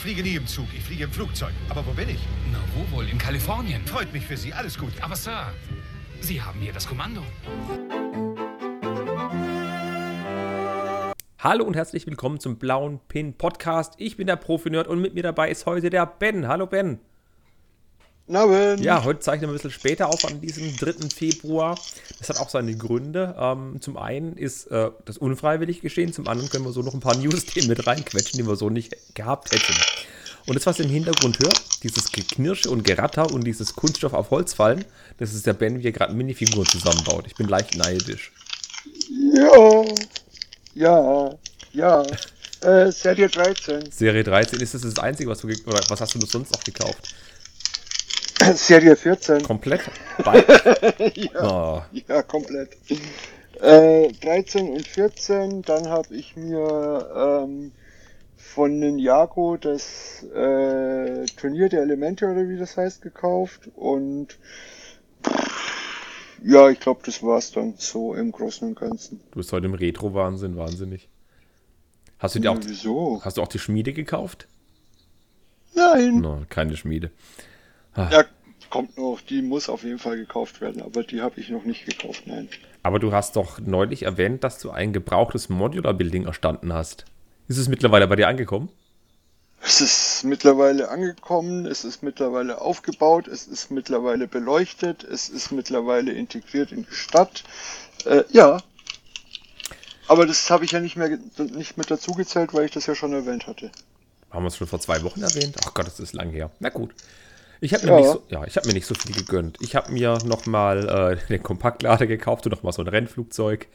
fliege nie im Zug, ich fliege im Flugzeug. Aber wo bin ich? Na, wo wohl? In Kalifornien. Freut mich für Sie, alles gut. Aber Sir, Sie haben hier das Kommando. Hallo und herzlich willkommen zum Blauen Pin Podcast. Ich bin der Profi-Nerd und mit mir dabei ist heute der Ben. Hallo Ben. Abend. Ja, heute zeichnen wir ein bisschen später auf an diesem 3. Februar. Das hat auch seine Gründe. Ähm, zum einen ist äh, das unfreiwillig geschehen, zum anderen können wir so noch ein paar News-Themen mit reinquetschen, die wir so nicht gehabt hätten. Und das, was ihr im Hintergrund hört, dieses Geknirsche und Geratter und dieses Kunststoff auf Holz fallen, das ist der Ben, wie er gerade Minifiguren zusammenbaut. Ich bin leicht neidisch. Ja. Ja. Ja. Äh, Serie 13. Serie 13, ist das das Einzige, was du, oder was hast du sonst noch gekauft? Serie 14. Komplett? Ja, Oh. ja, komplett. Äh, 13 und 14. Dann habe ich mir ähm, von Ninjago das äh, Turnier der Elemente oder wie das heißt gekauft. Und ja, ich glaube, das war's dann so im Großen und Ganzen. Du bist heute im Retro-Wahnsinn, wahnsinnig. Hast du dir auch, Wieso? hast du auch die Schmiede gekauft? Nein. No, keine Schmiede. Ja, kommt noch. Die muss auf jeden Fall gekauft werden, aber die habe ich noch nicht gekauft, nein. Aber du hast doch neulich erwähnt, dass du ein gebrauchtes Modular-Building erstanden hast. Ist es mittlerweile bei dir angekommen? Es ist mittlerweile angekommen, es ist mittlerweile aufgebaut, es ist mittlerweile beleuchtet, es ist mittlerweile integriert in die Stadt. Äh, ja. Aber das habe ich ja nicht mehr nicht mit dazu gezählt, weil ich das ja schon erwähnt hatte. Haben wir es schon vor zwei Wochen erwähnt? Ach Gott, das ist lang her. Na gut. Ich habe mir, Ja. nicht so, ja, ich hab mir nicht so viel gegönnt. Ich habe mir nochmal äh, den Kompaktlader gekauft und nochmal so ein Rennflugzeug.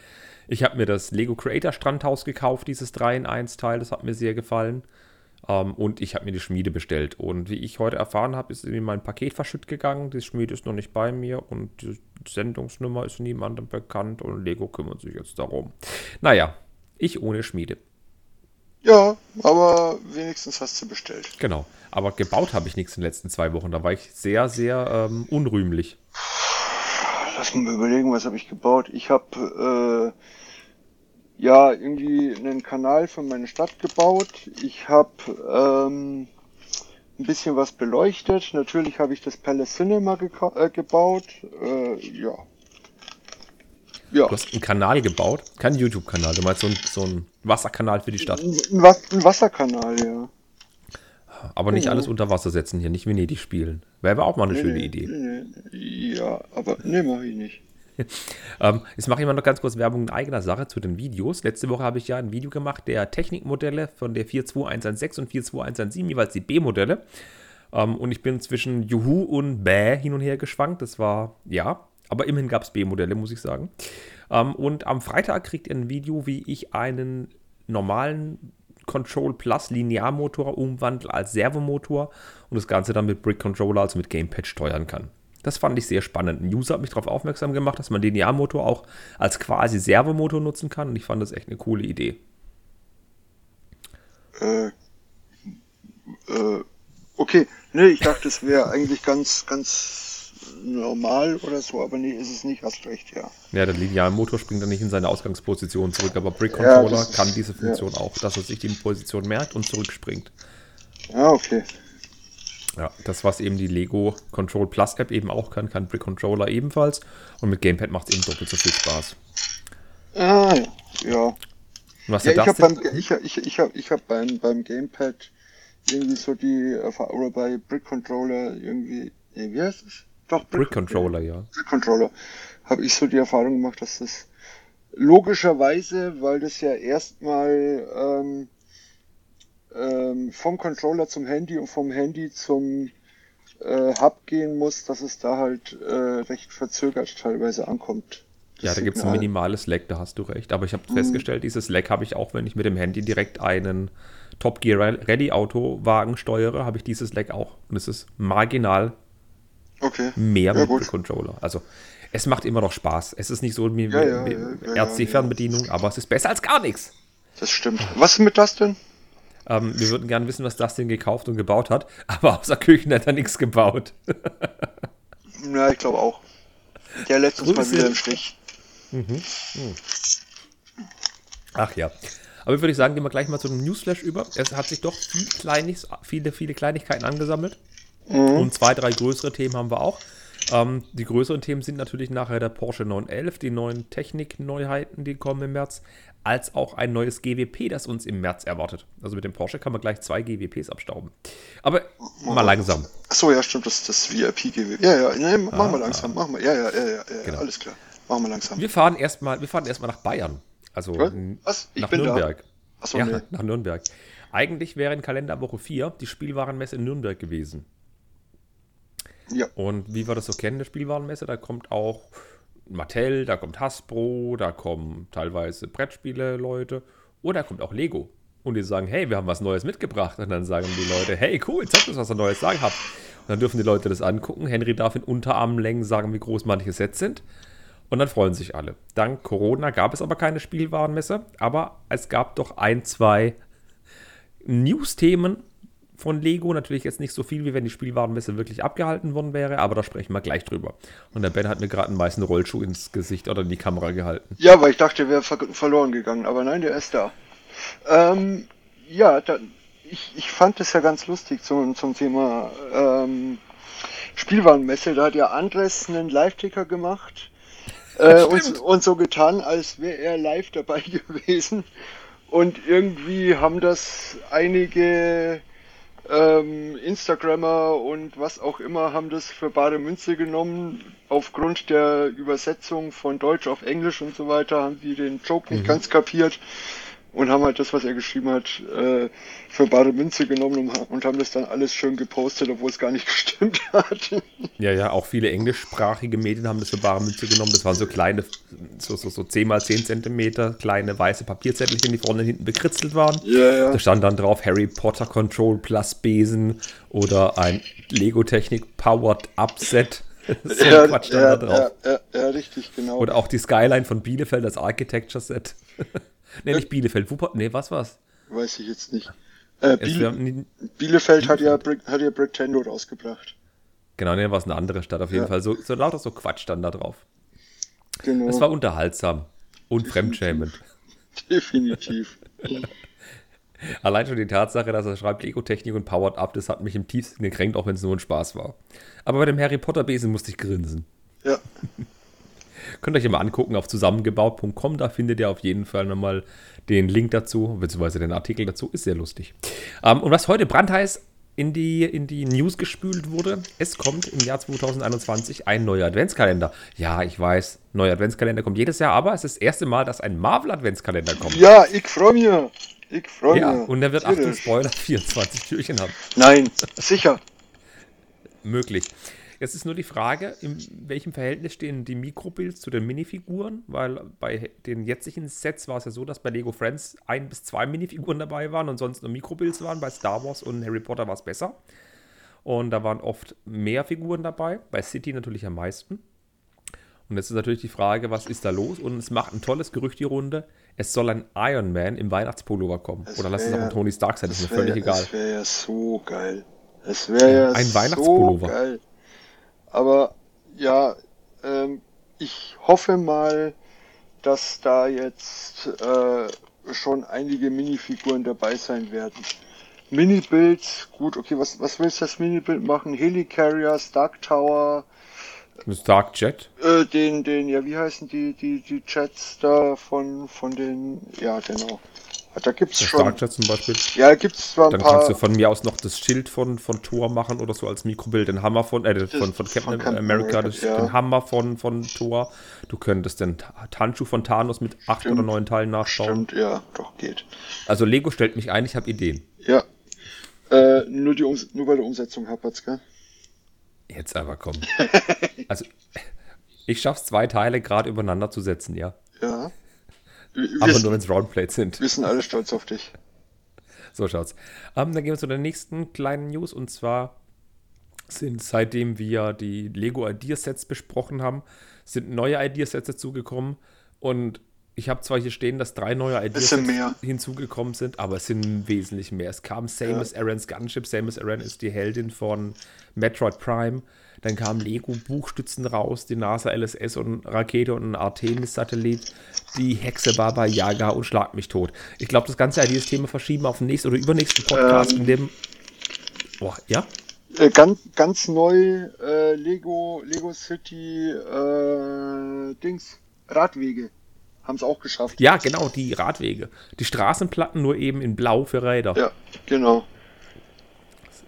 Ich habe mir das Lego Creator Strandhaus gekauft, dieses 3 in 1 Teil. Das hat mir sehr gefallen. Ähm, und ich habe mir die Schmiede bestellt. Und wie ich heute erfahren habe, ist irgendwie mein Paket verschütt gegangen. Die Schmiede ist noch nicht bei mir und die Sendungsnummer ist niemandem bekannt. Und Lego kümmert sich jetzt darum. Naja, ich ohne Schmiede. Ja, aber wenigstens hast du bestellt. Genau. Aber gebaut habe ich nichts in den letzten zwei Wochen. Da war ich sehr, sehr ähm, unrühmlich. Lass mal überlegen, was habe ich gebaut. Ich habe äh, ja irgendwie einen Kanal für meine Stadt gebaut. Ich habe ähm, ein bisschen was beleuchtet. Natürlich habe ich das Palace Cinema äh, gebaut. Äh, ja. Ja. Du hast einen Kanal gebaut. Kein YouTube-Kanal. Du meinst so, ein, so einen Wasserkanal für die Stadt. Ein, Was ein Wasserkanal, ja. Aber nicht Oh. alles unter Wasser setzen hier. Nicht Venedig spielen. Wäre aber auch mal eine schöne Nee, Idee. nee, nee. Ja, aber nee, mache ich nicht. Ähm, jetzt mache ich mal noch ganz kurz Werbung in eigener Sache zu den Videos. Letzte Woche habe ich ja ein Video gemacht der Technikmodelle von der 42116 und 42117, jeweils die B-Modelle. Ähm, und ich bin zwischen Juhu und Bäh hin und her geschwankt. Das war, ja, aber immerhin gab es B-Modelle, muss ich sagen. Ähm, und am Freitag kriegt ihr ein Video, wie ich einen normalen Control Plus Linearmotor umwandle als Servomotor und das Ganze dann mit Brick Controller, also mit Gamepad steuern kann. Das fand ich sehr spannend. Ein User hat mich darauf aufmerksam gemacht, dass man Linearmotor auch als quasi Servomotor nutzen kann und ich fand das echt eine coole Idee. Äh, äh, okay, nee, ich dachte, es wäre eigentlich ganz, ganz normal oder so, aber nee, ist es nicht, hast recht, ja. Ja, der Linearmotor springt dann nicht in seine Ausgangsposition zurück, aber Brick Ja, Controller ist- kann diese ja. Funktion auch, dass er sich die Position merkt und zurückspringt. Ja, okay. Ja, das, was eben die Lego Control Plus App eben auch kann, kann Brick Controller ebenfalls. Und mit Gamepad macht es eben doppelt so viel Spaß. Ah, ja. ja. Und was Ja, ich habe beim, ich, ich, ich hab, ich hab beim, beim Gamepad irgendwie so die, oder bei Brick Controller irgendwie, nee, wie heißt es? Doch, Brick Controller, ja. Brick Controller. Habe ich so die Erfahrung gemacht, dass das logischerweise, weil das ja erstmal ähm, ähm, vom Controller zum Handy und vom Handy zum äh, Hub gehen muss, dass es da halt äh, recht verzögert teilweise ankommt. Ja, da gibt es ein minimales Lag, da hast du recht. Aber ich habe Mhm. festgestellt, dieses Lag habe ich auch, wenn ich mit dem Handy direkt einen Top Gear Ready Autowagen steuere, habe ich dieses Lag auch. Und es ist marginal Okay. mehr Ja, mit gut. dem Controller. Also es macht immer noch Spaß. Es ist nicht so wie Ja, ja, RC-Fernbedienung, aber es ist besser als gar nichts. Das stimmt. Was ist mit das denn? Ähm, wir würden gerne wissen, was Dustin gekauft und gebaut hat, aber außer Küchen hat er nichts gebaut. Ja, ich glaube auch. Der lässt uns mal wieder im Stich. Ach ja. Aber würde ich sagen, gehen wir gleich mal zu einem Newsflash über. Es hat sich doch viel viele, viele Kleinigkeiten angesammelt. Und zwei, drei größere Themen haben wir auch. Ähm, die größeren Themen sind natürlich nachher der Porsche 911, die neuen Technikneuheiten, die kommen im März, als auch ein neues GWP, das uns im März erwartet. Also mit dem Porsche kann man gleich zwei GWPs abstauben. Aber mal langsam. Achso, ja, stimmt, das ist das VIP-GW. Ja, ja, nee, machen wir langsam, machen wir. Ja, ja, ja, ja, ja Genau. alles klar. Machen wir langsam. Wir fahren erstmal, wir fahren erstmal nach Bayern. Also Was? Ich nach. Nürnberg. Achso, ja, nee. nach Nürnberg. Eigentlich wäre in Kalenderwoche 4 die Spielwarenmesse in Nürnberg gewesen. Ja. Und wie wir das so kennen, der Spielwarenmesse, da kommt auch Mattel, da kommt Hasbro, da kommen teilweise Brettspiele-Leute oder da kommt auch Lego. Und die sagen, hey, wir haben was Neues mitgebracht. Und dann sagen die Leute, hey, cool, zeigt uns, was ihr Neues sagen habt. Und dann dürfen die Leute das angucken. Henry darf in Unterarmlängen sagen, wie groß manche Sets sind. Und dann freuen sich alle. Dank Corona gab es aber keine Spielwarenmesse, aber es gab doch ein, zwei News-Themen von Lego. Natürlich jetzt nicht so viel, wie wenn die Spielwarenmesse wirklich abgehalten worden wäre, aber da sprechen wir gleich drüber. Und der Ben hat mir gerade einen weißen Rollschuh ins Gesicht oder in die Kamera gehalten. Ja, weil ich dachte, der wäre ver verloren gegangen, aber nein, der ist da. Ähm, ja, da, ich, ich fand es ja ganz lustig zum, zum Thema ähm, Spielwarenmesse. Da hat ja Andres einen Live-Ticker gemacht äh, und, und so getan, als wäre er live dabei gewesen. Und irgendwie haben das einige ähm, Instagrammer und was auch immer haben das für bare Münze genommen. Aufgrund der Übersetzung von Deutsch auf Englisch und so weiter haben die den Joke nicht ganz kapiert und haben halt das, was er geschrieben hat, äh, für bare Münze genommen und, haben das dann alles schön gepostet, obwohl es gar nicht gestimmt hat. Ja, ja, auch viele englischsprachige Medien haben das für bare Münze genommen. Das waren so kleine, so, so, so 10 mal 10 Zentimeter kleine weiße Papierzettelchen, die vorne und hinten bekritzelt waren. Ja, ja. Da stand dann drauf Harry Potter Control Plus Besen oder ein Lego Technik Powered Up Set. so ein Quatsch stand ja, da drauf. ja, ja, ja, richtig, genau. Oder auch die Skyline von Bielefeld als Architecture Set. nee, nicht Bielefeld, Wuppertal. Nee, was war's? Weiß ich jetzt nicht. Äh, Es Biel wär nie- Bielefeld hat ja, hat ja Bricktendo rausgebracht. Genau, nee, war es eine andere Stadt auf jeden Ja. Fall. So, so lauter so Quatsch stand da drauf. Genau. Es war unterhaltsam und fremdschämend. Definitiv. Allein schon die Tatsache, dass er schreibt Lego-Technik und Powered Up, das hat mich im tiefsten gekränkt, auch wenn es nur ein Spaß war. Aber bei dem Harry Potter-Besen musste ich grinsen. Ja. Könnt ihr euch immer angucken auf zusammengebaut.com, da findet ihr auf jeden Fall nochmal den Link dazu, beziehungsweise den Artikel dazu, ist sehr lustig. Ähm, und was heute brandheiß in die, in die News gespült wurde, es kommt im Jahr 2021 ein neuer Adventskalender. Ja, ich weiß, neuer Adventskalender kommt jedes Jahr, aber es ist das erste Mal, dass ein Marvel-Adventskalender kommt. Ja, ich freue mich. Ich freue Ja, mich. und der wird, Achtung. Spoiler, 24 Türchen haben. Nein, sicher. möglich. Jetzt ist nur die Frage, in welchem Verhältnis stehen die Mikrobuilds zu den Minifiguren, weil bei den jetzigen Sets war es ja so, dass bei Lego Friends ein bis zwei Minifiguren dabei waren und sonst nur Mikrobuilds waren. Bei Star Wars und Harry Potter war es besser. Und da waren oft mehr Figuren dabei, bei City natürlich am meisten. Und jetzt ist natürlich die Frage, was ist da los? Und es macht ein tolles Gerücht die Runde. Es soll ein Iron Man im Weihnachtspullover kommen. Oder lass es auch ein Tony Stark sein, ist mir völlig wäre egal. das wär ja so geil. Das wäre ja, Ein so Weihnachtspullover. geil. Aber ja, ähm, ich hoffe mal, dass da jetzt äh, schon einige Minifiguren dabei sein werden. Mini-Builds, gut, okay, was, was willst du das Mini-Bild machen? Helicarrier, Stark Tower, Stark Jet. äh, den, den, ja, wie heißen die, die, die Jets da von, von den, ja, genau. Da gibt's Der schon, Stark Jet zum Beispiel. ja, gibt's zwar ein Dann paar, kannst du von mir aus noch das Schild von, von Thor machen oder so als Mikrobild, den Hammer von, äh, von, von Captain Captain America, America, ja. den Hammer von, von Thor. Du könntest den Handschuh von Thanos mit acht Stimmt. oder neun Teilen nachbauen. stimmt, ja, doch, geht. Also Lego stellt mich ein, ich habe Ideen. Ja. Äh, nur, die Ums nur bei der Umsetzung hapert's, gell? Jetzt aber komm. Also ich schaff's zwei Teile gerade übereinander zu setzen, ja. Ja. Wir, Aber nur wenn es Roundplates sind. wir sind alle stolz auf dich. So schaut's. Ähm, dann gehen wir zu der nächsten kleinen News und zwar sind seitdem wir die Lego Ideasets besprochen haben, sind neue Ideasets dazugekommen und ich habe zwar hier stehen, dass drei neue Ideasets hinzugekommen sind, aber es sind wesentlich mehr. Es kam Samus Aran's Gunship. Samus Aran ist die Heldin von Metroid Prime. Dann kamen Lego-Buchstützen raus, die NASA LSS und Rakete und ein Artemis-Satellit, die Hexe Baba Yaga und Schlag mich tot. Ich glaube, das ganze dieses Thema verschieben auf den nächsten oder übernächsten Podcast, Ähm. in dem. Boah, ja? Äh, ganz, ganz neu äh, Lego, Lego City äh, Dings, Radwege. Haben es auch geschafft. Ja, genau, die Radwege. Die Straßenplatten nur eben in Blau für Räder. Ja, genau.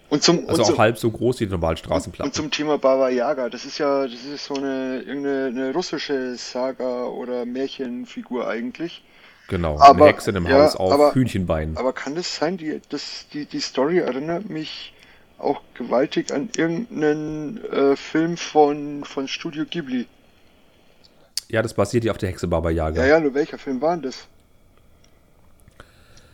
Und zum, Also und auch zum, halb so groß wie die normalen und Straßenplatten. zum Thema Baba Yaga, das ist ja, das ist so eine irgendeine eine russische Saga oder Märchenfigur eigentlich. Genau, aber- eine Hexe in einem ja, Haus auf aber- Hühnchenbeinen. Aber kann das sein, die, das, die, die Story erinnert mich auch gewaltig an irgendeinen äh, Film von, von Studio Ghibli. Ja, das basiert ja auf der Hexe Baba Yaga. Ja, ja, nur welcher Film war denn das?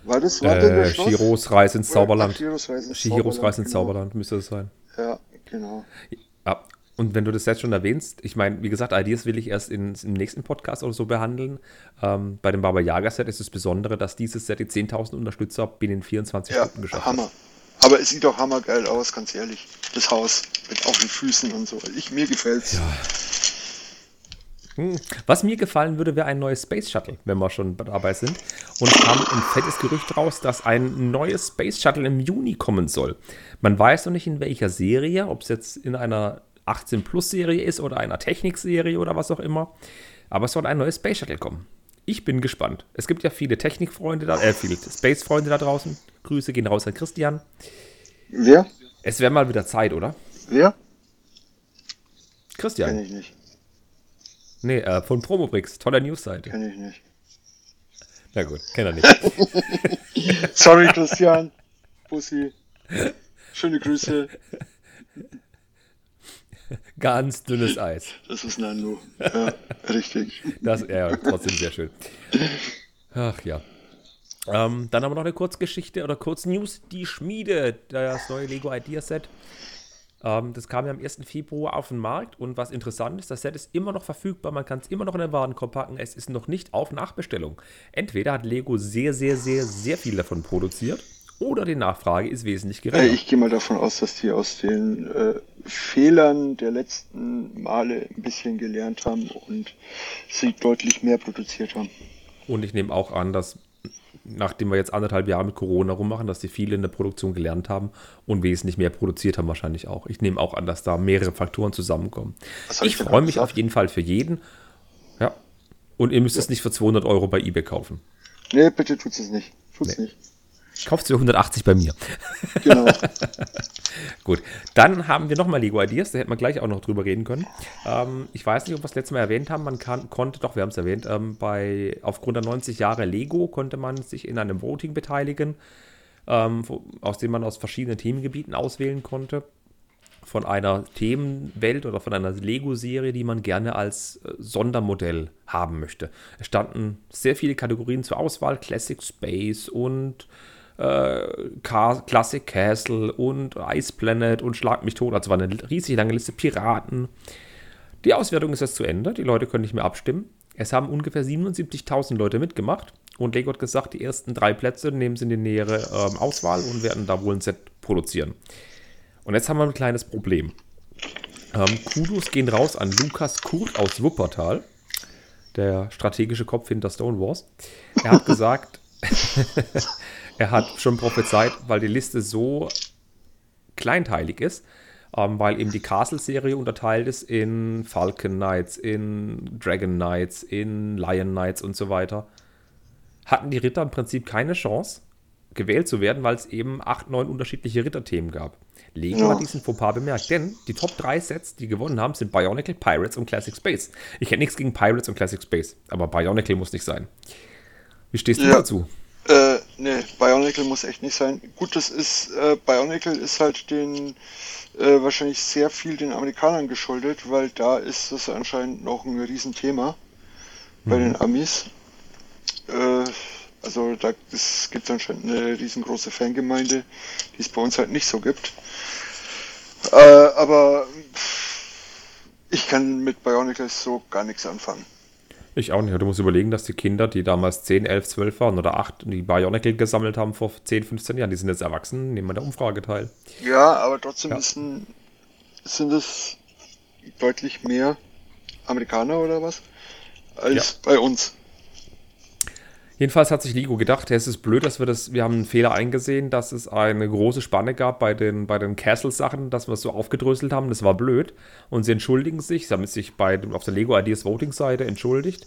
War das, war Äh, Schloss? Chihiros Reise ins Zauberland. Chihiros Reise ins Reise ins genau. Zauberland müsste das sein. Ja, genau. Ja. Und wenn du das jetzt schon erwähnst, ich meine, wie gesagt, Ideas will ich erst in, im nächsten Podcast oder so behandeln. Ähm, bei dem Baba Yaga Set ist das Besondere, dass dieses Set die 10.000 Unterstützer binnen 24 Ja, Stunden geschafft Hammer. hat. Aber es sieht doch hammergeil aus, ganz ehrlich. Das Haus mit auf den Füßen und so. Ich, mir gefällt's. Hm. Was mir gefallen würde, wäre ein neues Space Shuttle, wenn wir schon dabei sind. Und es kam ein fettes Gerücht raus, dass ein neues Space Shuttle im Juni kommen soll. Man weiß noch nicht in welcher Serie, ob es jetzt in einer 18-Plus-Serie ist oder einer Technik-Serie oder was auch immer. Aber es soll ein neues Space Shuttle kommen. Ich bin gespannt. Es gibt ja viele Technikfreunde da, äh, viele Space-Freunde da draußen. Grüße gehen raus an Christian. Wer? Es wäre mal wieder Zeit, oder? Wer? Christian. Kenn ich nicht. Nee, äh, von Promobrix. Toller News-Seite. Kenn ich nicht. Na gut, kennt er nicht. Sorry, Christian. Bussi. Schöne Grüße. Ganz dünnes Eis. Das ist Nando. Ja, richtig. Das ja, trotzdem sehr schön. Ach ja. Ähm, dann haben wir noch eine Kurzgeschichte oder Kurznews. Die Schmiede, das neue Lego Idea Set. Ähm, das kam ja am 1. Februar auf den Markt und was interessant ist, das Set ist immer noch verfügbar. Man kann es immer noch in den Warenkorb packen. Es ist noch nicht auf Nachbestellung. Entweder hat Lego sehr, sehr, sehr, sehr viel davon produziert oder die Nachfrage ist wesentlich Äh, geringer. ich gehe mal davon aus, dass die aus den äh, Fehlern der letzten Male ein bisschen gelernt haben und sie deutlich mehr produziert haben. Und ich nehme auch an, dass nachdem wir jetzt anderthalb Jahre mit Corona rummachen, dass die viele in der Produktion gelernt haben und wesentlich mehr produziert haben wahrscheinlich auch. Ich nehme auch an, dass da mehrere Faktoren zusammenkommen. Ich freue mich gesagt? auf jeden Fall für jeden. Ja. Und ihr müsst es nicht für 200 Euro bei eBay kaufen. Nee, bitte tut's es nicht. Tut's Nee. nicht. Kauft für 180 bei mir. Genau. Gut, dann haben wir nochmal Lego Ideas, da hätten wir gleich auch noch drüber reden können. Ähm, ich weiß nicht, ob wir es letztes Mal erwähnt haben, man kann, konnte, doch, wir haben es erwähnt, ähm, bei, aufgrund der 90 Jahre Lego konnte man sich in einem Voting beteiligen, ähm, aus dem man aus verschiedenen Themengebieten auswählen konnte. Von einer Themenwelt oder von einer Lego-Serie, die man gerne als äh, Sondermodell haben möchte. Es standen sehr viele Kategorien zur Auswahl: Classic Space und äh, Classic Castle und Ice Planet und Schlag mich tot. Also war eine riesig lange Liste Piraten. Die Auswertung ist jetzt zu Ende. Die Leute können nicht mehr abstimmen. Es haben ungefähr 77.000 Leute mitgemacht. Und Lego hat gesagt, die ersten drei Plätze nehmen sie in die nähere ähm, Auswahl und werden da wohl ein Set produzieren. Und jetzt haben wir ein kleines Problem. Ähm, Kudos gehen raus an Lukas Kurt aus Wuppertal, der strategische Kopf hinter Stone Wars. Er hat gesagt, er hat schon prophezeit, weil die Liste so kleinteilig ist, ähm, weil eben die Castle-Serie unterteilt ist in Falcon Knights, in Dragon Knights, in Lion Knights und so weiter, hatten die Ritter im Prinzip keine Chance, gewählt zu werden, weil es eben acht, neun unterschiedliche Ritterthemen gab. Lego Ja. hat diesen Fauxpas bemerkt, denn die Top 3 Sets, die gewonnen haben, sind Bionicle, Pirates und Classic Space. Ich hätte nichts gegen Pirates und Classic Space, aber Bionicle muss nicht sein. Wie stehst du Ja. dazu? Äh, nee, Bionicle muss echt nicht sein. Gut, das ist, äh, Bionicle ist halt den, äh, wahrscheinlich sehr viel den Amerikanern geschuldet, weil da ist das anscheinend noch ein Riesenthema bei den Amis. Äh, also da gibt es anscheinend eine riesengroße Fangemeinde, die es bei uns halt nicht so gibt. Äh, aber ich kann mit Bionicles so gar nichts anfangen. Ich auch nicht. Du musst überlegen, dass die Kinder, die damals 10, 11, 12 waren oder 8, die Bionicle gesammelt haben vor 10, 15 Jahren, die sind jetzt erwachsen, nehmen an der Umfrage teil. Ja, aber trotzdem Ja. ein, sind es deutlich mehr Amerikaner oder was als bei uns. Jedenfalls hat sich Lego gedacht, es ist blöd, dass wir das, wir haben einen Fehler eingesehen, dass es eine große Spanne gab bei den, bei den Castle-Sachen, dass wir es so aufgedröselt haben. Das war blöd. Und sie entschuldigen sich, sie haben sich bei, auf der Lego Ideas Voting-Seite entschuldigt.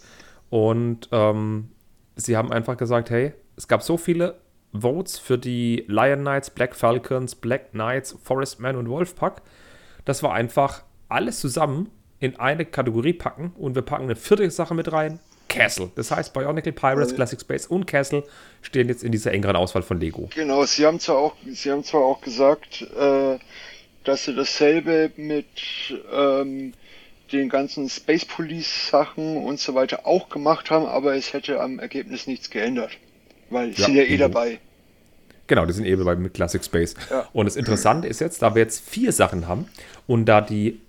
Und ähm, sie haben einfach gesagt, hey, es gab so viele Votes für die Lion Knights, Black Falcons, Black Knights, Forestman und Wolfpack, dass wir einfach alles zusammen in eine Kategorie packen und wir packen eine vierte Sache mit rein, Castle. Das heißt, Bionicle, Pirates, Classic Space und Castle stehen jetzt in dieser engeren Auswahl von Lego. Genau, sie haben zwar auch, sie haben zwar auch gesagt, äh, dass sie dasselbe mit ähm, den ganzen Space Police Sachen und so weiter auch gemacht haben, aber es hätte am Ergebnis nichts geändert. Weil sie Ja, sind ja eh mhm. dabei. Genau, die sind eben bei mit Classic Space. Ja. Und das Interessante ist jetzt, da wir jetzt vier Sachen haben und da die,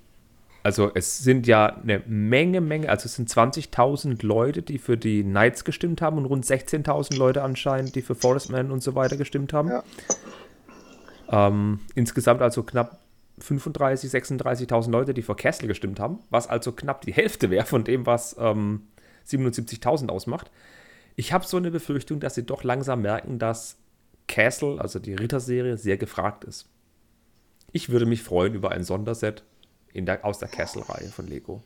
also es sind ja eine Menge, Menge, also es sind 20.000 Leute, die für die Knights gestimmt haben und rund 16.000 Leute anscheinend, die für Forestman und so weiter gestimmt haben. Ja. Ähm, insgesamt also knapp 35, 36.000 Leute, die für Castle gestimmt haben, was also knapp die Hälfte wäre von dem, was ähm, 77.000 ausmacht. Ich habe so eine Befürchtung, dass sie doch langsam merken, dass Castle, also die Ritterserie, sehr gefragt ist. Ich würde mich freuen über ein Sonderset in der, aus der Castle-Reihe von Lego.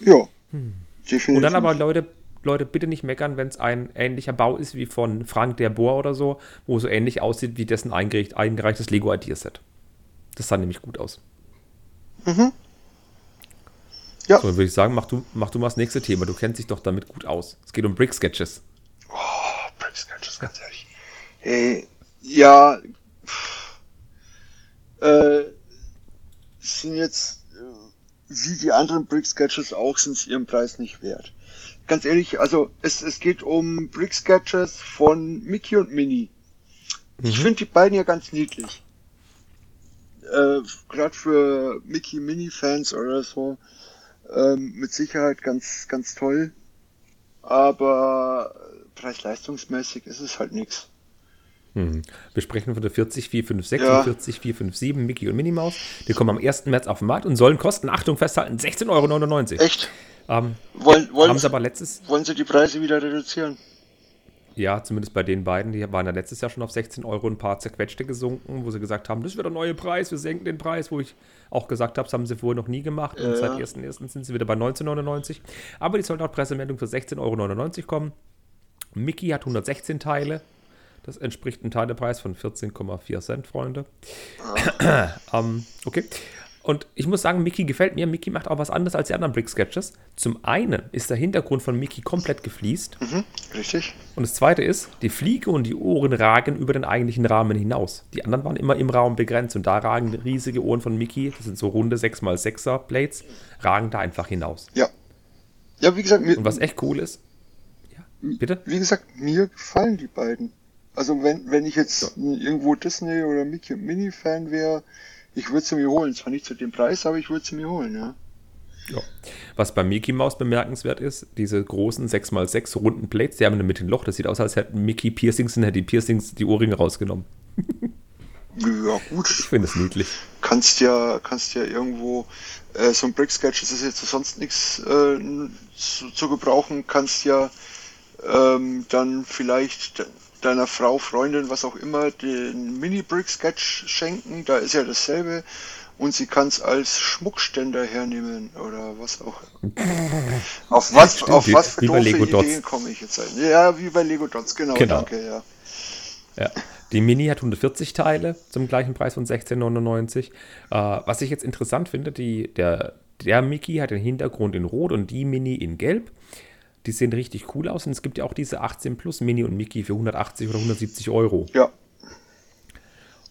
Ja. Definitiv. Und dann aber, Leute, Leute, bitte nicht meckern, wenn es ein ähnlicher Bau ist wie von Frank der Bohr oder so, wo so ähnlich aussieht wie dessen eingereicht, eingereichtes Lego Ideaset. Das sah nämlich gut aus. Ja. So, dann würde ich sagen, mach du, mach du mal das nächste Thema. Du kennst dich doch damit gut aus. Es geht um Brick Sketches. Oh, Brick Sketches, ganz ehrlich. Hey, ja, äh, sind jetzt, äh, wie die anderen Brick Sketches auch, sind es ihren Preis nicht wert. Ganz ehrlich, also es, es geht um Brick Sketches von Mickey und Minnie. Ich finde die beiden ja ganz niedlich. Äh, Gerade für Mickey Minnie Fans oder so, ähm, mit Sicherheit ganz, ganz toll. Aber preis-leistungsmäßig ist es halt nichts. Hm. Wir sprechen von der 40456 Ja. und 40457 Mickey und Minnie Maus. Die kommen am 1. März auf den Markt und sollen kosten, Achtung, festhalten, 16,99 Euro. Echt? Ähm, Wollen, wollen, haben sie aber letztes, wollen sie die Preise wieder reduzieren? ja, zumindest bei den beiden, die waren ja letztes Jahr schon auf 16 Euro ein paar zerquetschte gesunken, wo sie gesagt haben, das wird der neue Preis, wir senken den Preis, wo ich auch gesagt habe, das haben sie vorher noch nie gemacht und Ja. seit 1.1. sind sie wieder bei 19,99. Aber die sollen laut Pressemeldung für 16,99 Euro kommen. Mickey hat 116 Teile. Das entspricht einem Teilepreis von 14,4 Cent, Freunde. ähm, okay. Und ich muss sagen, Mickey gefällt mir. Mickey macht auch was anderes als die anderen Brick Sketches. Zum einen ist der Hintergrund von Mickey komplett gefliest. Mhm, richtig. Und das zweite ist, die Fliege und die Ohren ragen über den eigentlichen Rahmen hinaus. Die anderen waren immer im Raum begrenzt und da ragen riesige Ohren von Mickey, das sind so runde 6x6er Blades, ragen da einfach hinaus. Ja. Ja, wie gesagt, mir, Und was echt cool ist, ja, bitte? wie gesagt, mir gefallen die beiden. Also wenn, wenn ich jetzt irgendwo Disney oder Mickey und Minnie Fan wäre, ich würde sie mir holen. Zwar nicht zu dem Preis, aber ich würde sie mir holen, ja. Ja. Was bei Mickey Mouse bemerkenswert ist, diese großen 6x6 runden Plates, die haben in der Mitte ein Loch, das sieht aus, als hätten Mickey Piercings und hätte die Piercings die Ohrringe rausgenommen. Ja, gut. Ich finde es niedlich. kannst ja, kannst ja irgendwo, äh, so ein Brick Sketch, das ist jetzt sonst nichts äh, zu, zu gebrauchen, kannst ja ähm, dann vielleicht deiner Frau, Freundin, was auch immer, den Mini-Brick Sketch schenken, da ist ja dasselbe und sie kann es als Schmuckständer hernehmen oder was auch. auf was, Stimmt, auf was für doofe Lego Dots. Ideen komme ich jetzt ein? Ja, wie bei Lego Dots, genau, Genau. danke, ja. Ja. Die Mini hat 140 Teile zum gleichen Preis von 16,99. Äh, was ich jetzt interessant finde, die, der, der Mickey hat den Hintergrund in Rot und die Mini in Gelb. Die sehen richtig cool aus und es gibt ja auch diese 18 Plus Mini und Mickey für 180 oder 170 Euro. Ja,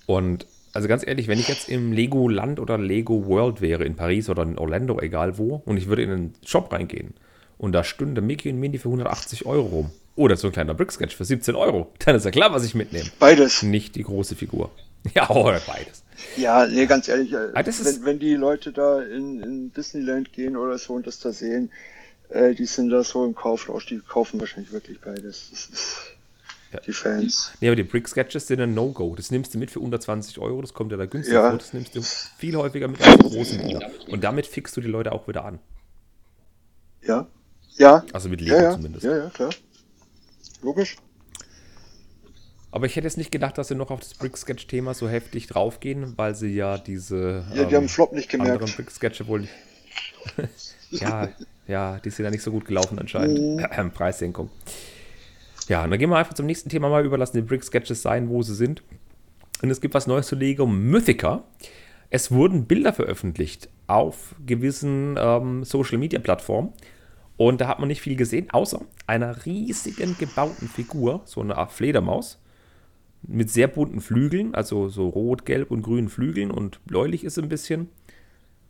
Und also ganz ehrlich, wenn ich jetzt im Lego Land oder Lego World wäre, in Paris oder in Orlando, egal wo, und ich würde in einen Shop reingehen und da stünde Mickey und Minnie für 180 Euro rum oder so ein kleiner Brick-Sketch für 17 Euro, dann ist ja klar, was ich mitnehme. beides. Nicht die große Figur. Ja, oder beides. Ja, nee, ganz ehrlich, äh, Ah, wenn, wenn die Leute da in, in Disneyland gehen oder so und das da sehen, äh, die sind da so im Kaufrausch, die kaufen wahrscheinlich wirklich beides. Ist, die Fans. Nee, aber die Brick Sketches sind ein No-Go. Das nimmst du mit für unter 20 Euro, das kommt ja da günstig Ja. vor. Das nimmst du viel häufiger mit als großen Dinger. Und damit fixst du die Leute auch wieder an. Ja. Ja. Also mit Lego Ja, ja. zumindest. Ja, ja, klar. Logisch. Aber ich hätte jetzt nicht gedacht, dass sie noch auf das Brick Sketch-Thema so heftig draufgehen, weil sie ja diese Ja, die haben den Flop nicht anderen gemerkt. Brick Sketche wohl nicht. ja, ja, die sind ja nicht so gut gelaufen anscheinend. Mhm. Preissenkung. Ja, und dann gehen wir einfach zum nächsten Thema mal über, lassen die Brick Sketches sein, wo sie sind. Und es gibt was Neues zu Lego Mythica. Es wurden Bilder veröffentlicht auf gewissen ähm, Social Media Plattformen. Und da hat man nicht viel gesehen, außer einer riesigen gebauten Figur, so eine Art Fledermaus, mit sehr bunten Flügeln, also so rot, gelb und grünen Flügeln und bläulich ist ein bisschen.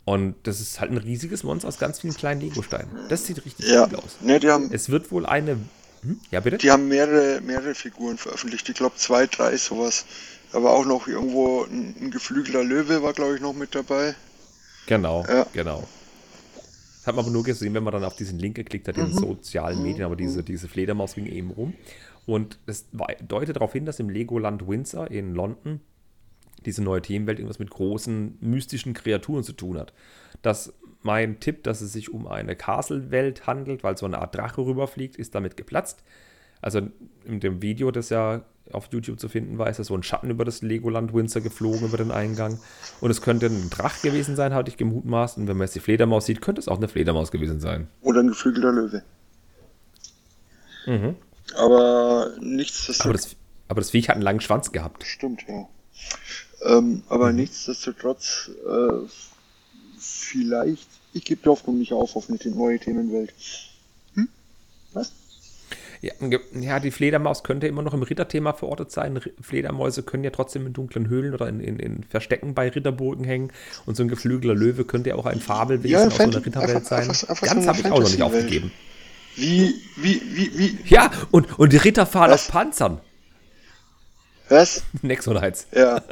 Und das ist halt ein riesiges Monster aus ganz vielen kleinen Lego-Steinen. Das sieht richtig Ja. cool aus. Ne, die haben, Es wird wohl eine. Hm? Ja, bitte? die haben mehrere, mehrere Figuren veröffentlicht. Ich glaube zwei, drei sowas. Aber auch noch irgendwo ein, ein geflügelter Löwe war, glaube ich, noch mit dabei. Genau, Ja. genau. Das hat man aber nur gesehen, wenn man dann auf diesen Link geklickt hat in den sozialen Medien, aber diese, diese Fledermaus ging eben rum. Und es deutet darauf hin, dass im Legoland Windsor in London diese neue Themenwelt irgendwas mit großen mystischen Kreaturen zu tun hat. Das mein Tipp, dass es sich um eine Castle-Welt handelt, weil so eine Art Drache rüberfliegt, ist damit geplatzt. Also in dem Video, das ja auf YouTube zu finden war, ist ja so ein Schatten über das Legoland Windsor geflogen, über den Eingang. Und es könnte ein Drach gewesen sein, hatte ich gemutmaßt. Und wenn man jetzt die Fledermaus sieht, könnte es auch eine Fledermaus gewesen sein. Oder ein geflügelter Löwe. Mhm. Aber nichtsdestotrotz. Aber das, aber das Viech hat einen langen Schwanz gehabt. Stimmt, ja. Ähm, aber Mhm. nichtsdestotrotz, äh, vielleicht, ich gebe die Hoffnung nicht auf auf eine neue Themenwelt. Hm? Was? Ja, die Fledermaus könnte immer noch im Ritterthema verortet sein. Fledermäuse können ja trotzdem in dunklen Höhlen oder in, in, in Verstecken bei Ritterburgen hängen. Und so ein geflügelter Löwe könnte ja auch ein Fabelwesen Ja, aus so einer Ritterwelt einfach- sein. einfach- einfach so Ganz habe ich auch noch nicht aufgegeben. Wie, wie, wie, wie, Ja, und, und die Ritter fahren Was? auf Panzern. was? Nexonites. Ja.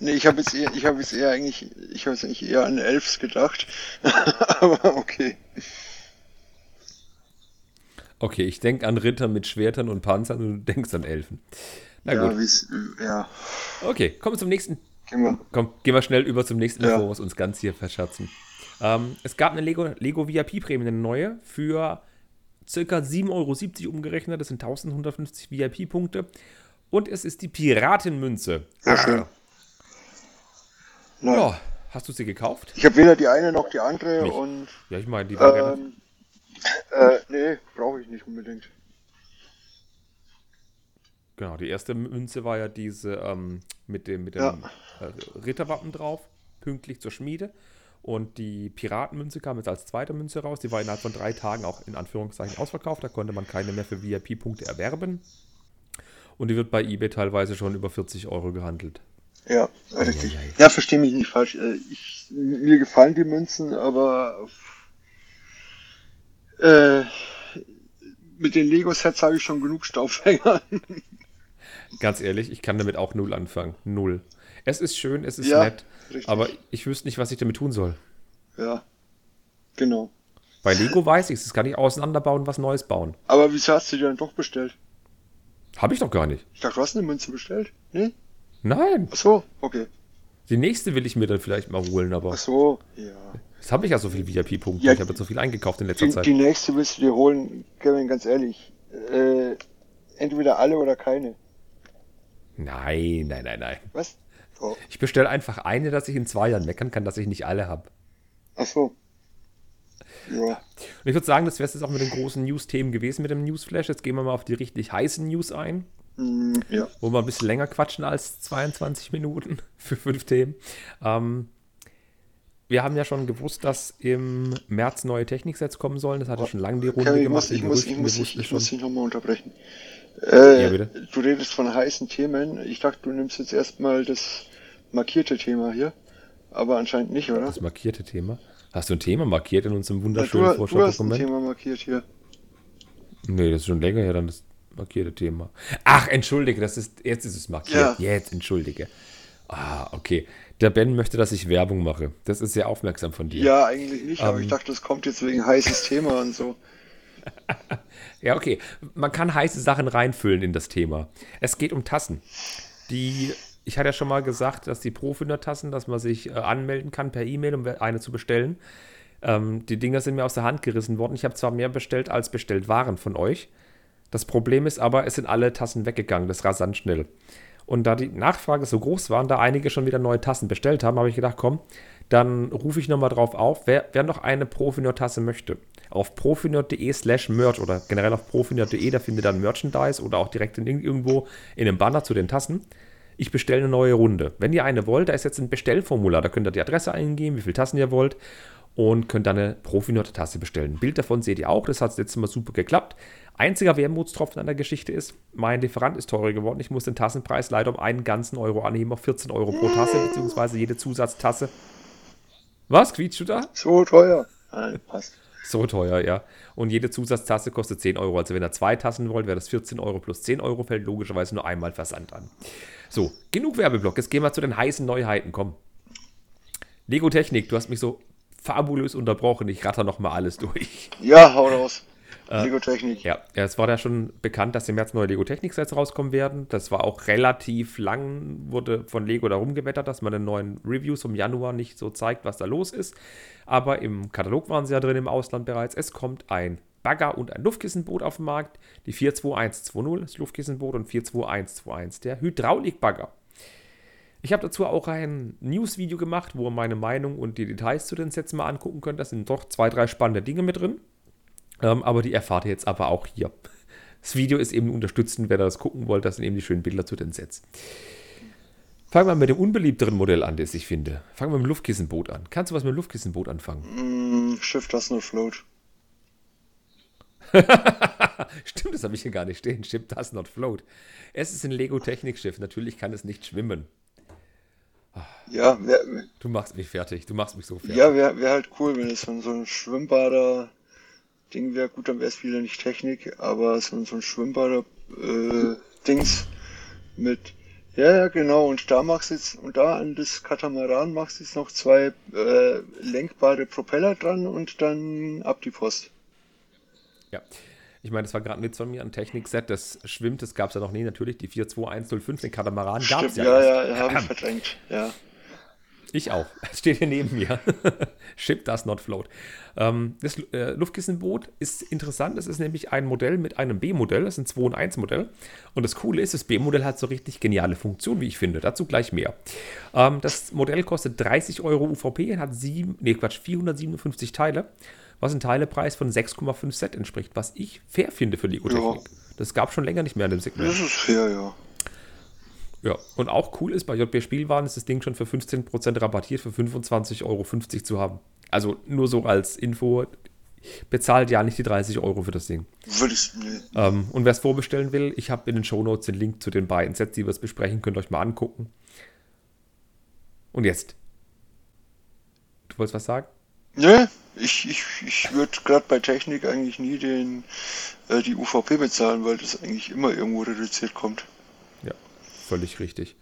Nee, ich habe jetzt eher, ich habe jetzt eher eigentlich, ich habe jetzt eigentlich eher an Elfs gedacht. aber okay. Okay, ich denke an Ritter mit Schwertern und Panzern und du denkst an Elfen. Na Ja, gut. ja. Okay, kommen wir zum nächsten. Gehen wir. Komm, gehen wir schnell über zum nächsten, Ja. bevor wir es uns ganz hier verscherzen. Ähm, es gab eine Lego, Lego VIP-Prämie, eine neue, für circa 7,70 Euro umgerechnet. Das sind 1150 VIP-Punkte. Und es ist die Piratenmünze. Sehr schön. Nein. Ja, hast du sie gekauft? Ich habe weder die eine noch die andere Nicht. und Ja, ich meine, die war ja ähm, äh, nee, brauche ich nicht unbedingt. Genau, die erste Münze war ja diese ähm, mit dem, mit dem Ja. äh, Ritterwappen drauf, pünktlich zur Schmiede. Und die Piratenmünze kam jetzt als zweite Münze raus. Die war innerhalb von drei Tagen auch in Anführungszeichen ausverkauft. Da konnte man keine mehr für VIP-Punkte erwerben. Und die wird bei eBay teilweise schon über 40 Euro gehandelt. Ja, richtig. Eieiei. Ja, verstehe mich nicht falsch. Äh, Ich, mir gefallen die Münzen, aber äh, mit den Lego-Sets habe ich schon genug Staubfänger. Ganz ehrlich, ich kann damit auch null anfangen. Null. Es ist schön, es ist Ja, nett, richtig. aber ich wüsste nicht, was ich damit tun soll. ja, genau. Bei Lego weiß ich es, das kann ich auseinanderbauen, was Neues bauen. Aber wieso hast du die dann doch bestellt? Habe ich doch gar nicht. Ich dachte, du hast eine Münze bestellt? Nee? Nein, Ach so, okay. die nächste will ich mir dann vielleicht mal holen, aber Ach so, ja. Jetzt habe ich ja so viele VIP-Punkte. Ja, ich habe jetzt so viel eingekauft in letzter Die, Zeit. die nächste willst du dir holen, Kevin, ganz ehrlich. Äh, entweder alle oder keine. Nein, nein, nein, nein. Was? Oh. Ich bestelle einfach eine, dass ich in zwei Jahren meckern kann, dass ich nicht alle habe. Ach so. Ja. Und ich würde sagen, das wäre es jetzt auch mit den großen News-Themen gewesen mit dem Newsflash. Jetzt gehen wir mal auf die richtig heißen News ein, ja. wo wir ein bisschen länger quatschen als 22 Minuten für fünf Themen. Ähm, wir haben ja schon gewusst, dass im März neue Techniksets kommen sollen. Das hatte schon lange die Runde ich gemacht. ich muss, ich muss, ich, ich muss dich nochmal unterbrechen. Äh, Ja, bitte. Du redest von heißen Themen. Ich dachte, du nimmst jetzt erstmal das markierte Thema hier. Aber anscheinend nicht, oder? Das markierte Thema. Hast du ein Thema markiert in unserem wunderschönen du, du hast ein? Thema markiert hier. Nee, das ist schon länger her, dann das markierte Thema. Ach, entschuldige, das ist, jetzt ist es markiert. Ja. Jetzt, entschuldige. Ah, okay. Der Ben möchte, dass ich Werbung mache. Das ist sehr aufmerksam von dir. Ja, eigentlich nicht, aber Ähm. ich dachte, das kommt jetzt wegen heißes Thema und so. Ja, okay. Man kann heiße Sachen reinfüllen in das Thema. Es geht um Tassen. Die, ich hatte ja schon mal gesagt, dass die Profinder-Tassen, dass man sich äh, anmelden kann per E-Mail, um eine zu bestellen. Ähm, die Dinger sind mir aus der Hand gerissen worden. Ich habe zwar mehr bestellt, als bestellt waren von euch. Das Problem ist aber, es sind alle Tassen weggegangen, das rasant schnell. Und da die Nachfrage so groß war und da einige schon wieder neue Tassen bestellt haben, habe ich gedacht, komm, dann rufe ich nochmal drauf auf, wer, wer noch eine Profineur-Tasse möchte. Auf profineur.de slash merch oder generell auf profineur.de, da findet ihr dann Merchandise oder auch direkt in, irgendwo in einem Banner zu den Tassen. Ich bestelle eine neue Runde. Wenn ihr eine wollt, da ist jetzt ein Bestellformular, da könnt ihr die Adresse eingeben, wie viele Tassen ihr wollt und könnt dann eine Profineur-Tasse bestellen. Ein Bild davon seht ihr auch, das hat letztes Mal super geklappt. Einziger Wermutstropfen an der Geschichte ist, mein Lieferant ist teurer geworden. Ich muss den Tassenpreis leider um einen ganzen Euro anheben auf 14 Euro pro Tasse, beziehungsweise jede Zusatztasse. Was? Quietschst du da? So teuer. Nein, passt. So teuer, ja. Und jede Zusatztasse kostet 10 Euro. Also wenn ihr zwei Tassen wollt, wäre das 14 Euro plus 10 Euro, fällt logischerweise nur einmal Versand an. So, genug Werbeblock. Jetzt gehen wir zu den heißen Neuheiten. Komm. Lego Technik, du hast mich so fabulös unterbrochen. Ich ratter nochmal alles durch. Ja, hau raus. Lego Technik. Ja, es war ja schon bekannt, dass im März neue Lego Technik-Sets rauskommen werden. Das war auch relativ lang, wurde von Lego darum gewettert, dass man den neuen Reviews vom Januar nicht so zeigt, was da los ist. Aber im Katalog waren sie ja drin im Ausland bereits. Es kommt ein Bagger und ein Luftkissenboot auf den Markt. Die 42120, das Luftkissenboot, und 42121, der Hydraulikbagger. Ich habe dazu auch ein News-Video gemacht, wo ihr meine Meinung und die Details zu den Sets mal angucken könnt. Da sind doch zwei, drei spannende Dinge mit drin. Ähm, aber die erfahrt ihr jetzt aber auch hier. Das Video ist eben unterstützend, wenn ihr das gucken wollt. Das sind eben die schönen Bilder zu den Sets. Fangen wir mit dem unbeliebteren Modell an, das ich finde. Fangen wir mit dem Luftkissenboot an. Kannst du was mit dem Luftkissenboot anfangen? Mm, Schiff does not float. Stimmt, das habe ich hier gar nicht stehen. Ship does not float. Es ist ein Lego-Technikschiff. Natürlich kann es nicht schwimmen. Ja, wär, Du machst mich fertig. Du machst mich so fertig. ja, wäre wär halt cool, wenn es so, ein- so ein Schwimmbader Ding wäre. Gut, dann wäre es wieder nicht Technik, aber so, ein- so ein Schwimmbader äh, Dings mit. Ja, ja, genau. Und da machst du jetzt, und da an das Katamaran machst du jetzt noch zwei äh, lenkbare Propeller dran und dann ab die Post. Ja. Ich meine, das war gerade ein Witz von mir, ein Technikset, das schwimmt, das gab es ja noch nie. Natürlich, die 42105, den Katamaran gab es ja. ja, erst. ja, habe ich verdrängt. Ja. Ich auch. Das steht hier neben mir. Ship does not float. Ähm, das äh, Luftkissenboot ist interessant. Es ist nämlich ein Modell mit einem B-Modell. Das ist ein 2 in 1 Modell. Und das Coole ist, das B-Modell hat so richtig geniale Funktion, wie ich finde. Dazu gleich mehr. Ähm, das Modell kostet 30 Euro UVP, hat sieben, nee, Quatsch, 457 Teile, was ein Teilepreis von 6,5 Cent entspricht, was ich fair finde für Lego Technik. Das gab schon länger nicht mehr in dem Segment. Das ist fair, ja. Ja, und auch cool ist, bei JB Spielwaren ist das Ding schon für 15% rabattiert, für 25,50 Euro zu haben. Also nur so als Info, bezahlt ja nicht die 30 Euro für das Ding. Würde ich. Nee. Ähm, und wer es vorbestellen will, ich habe in den Shownotes den Link zu den beiden Sets, die wir es besprechen, könnt ihr euch mal angucken. Und jetzt. Du wolltest was sagen? Nee, ich, ich, ich würde gerade bei Technik eigentlich nie den, äh, die UVP bezahlen, weil das eigentlich immer irgendwo reduziert kommt. Ja, völlig richtig.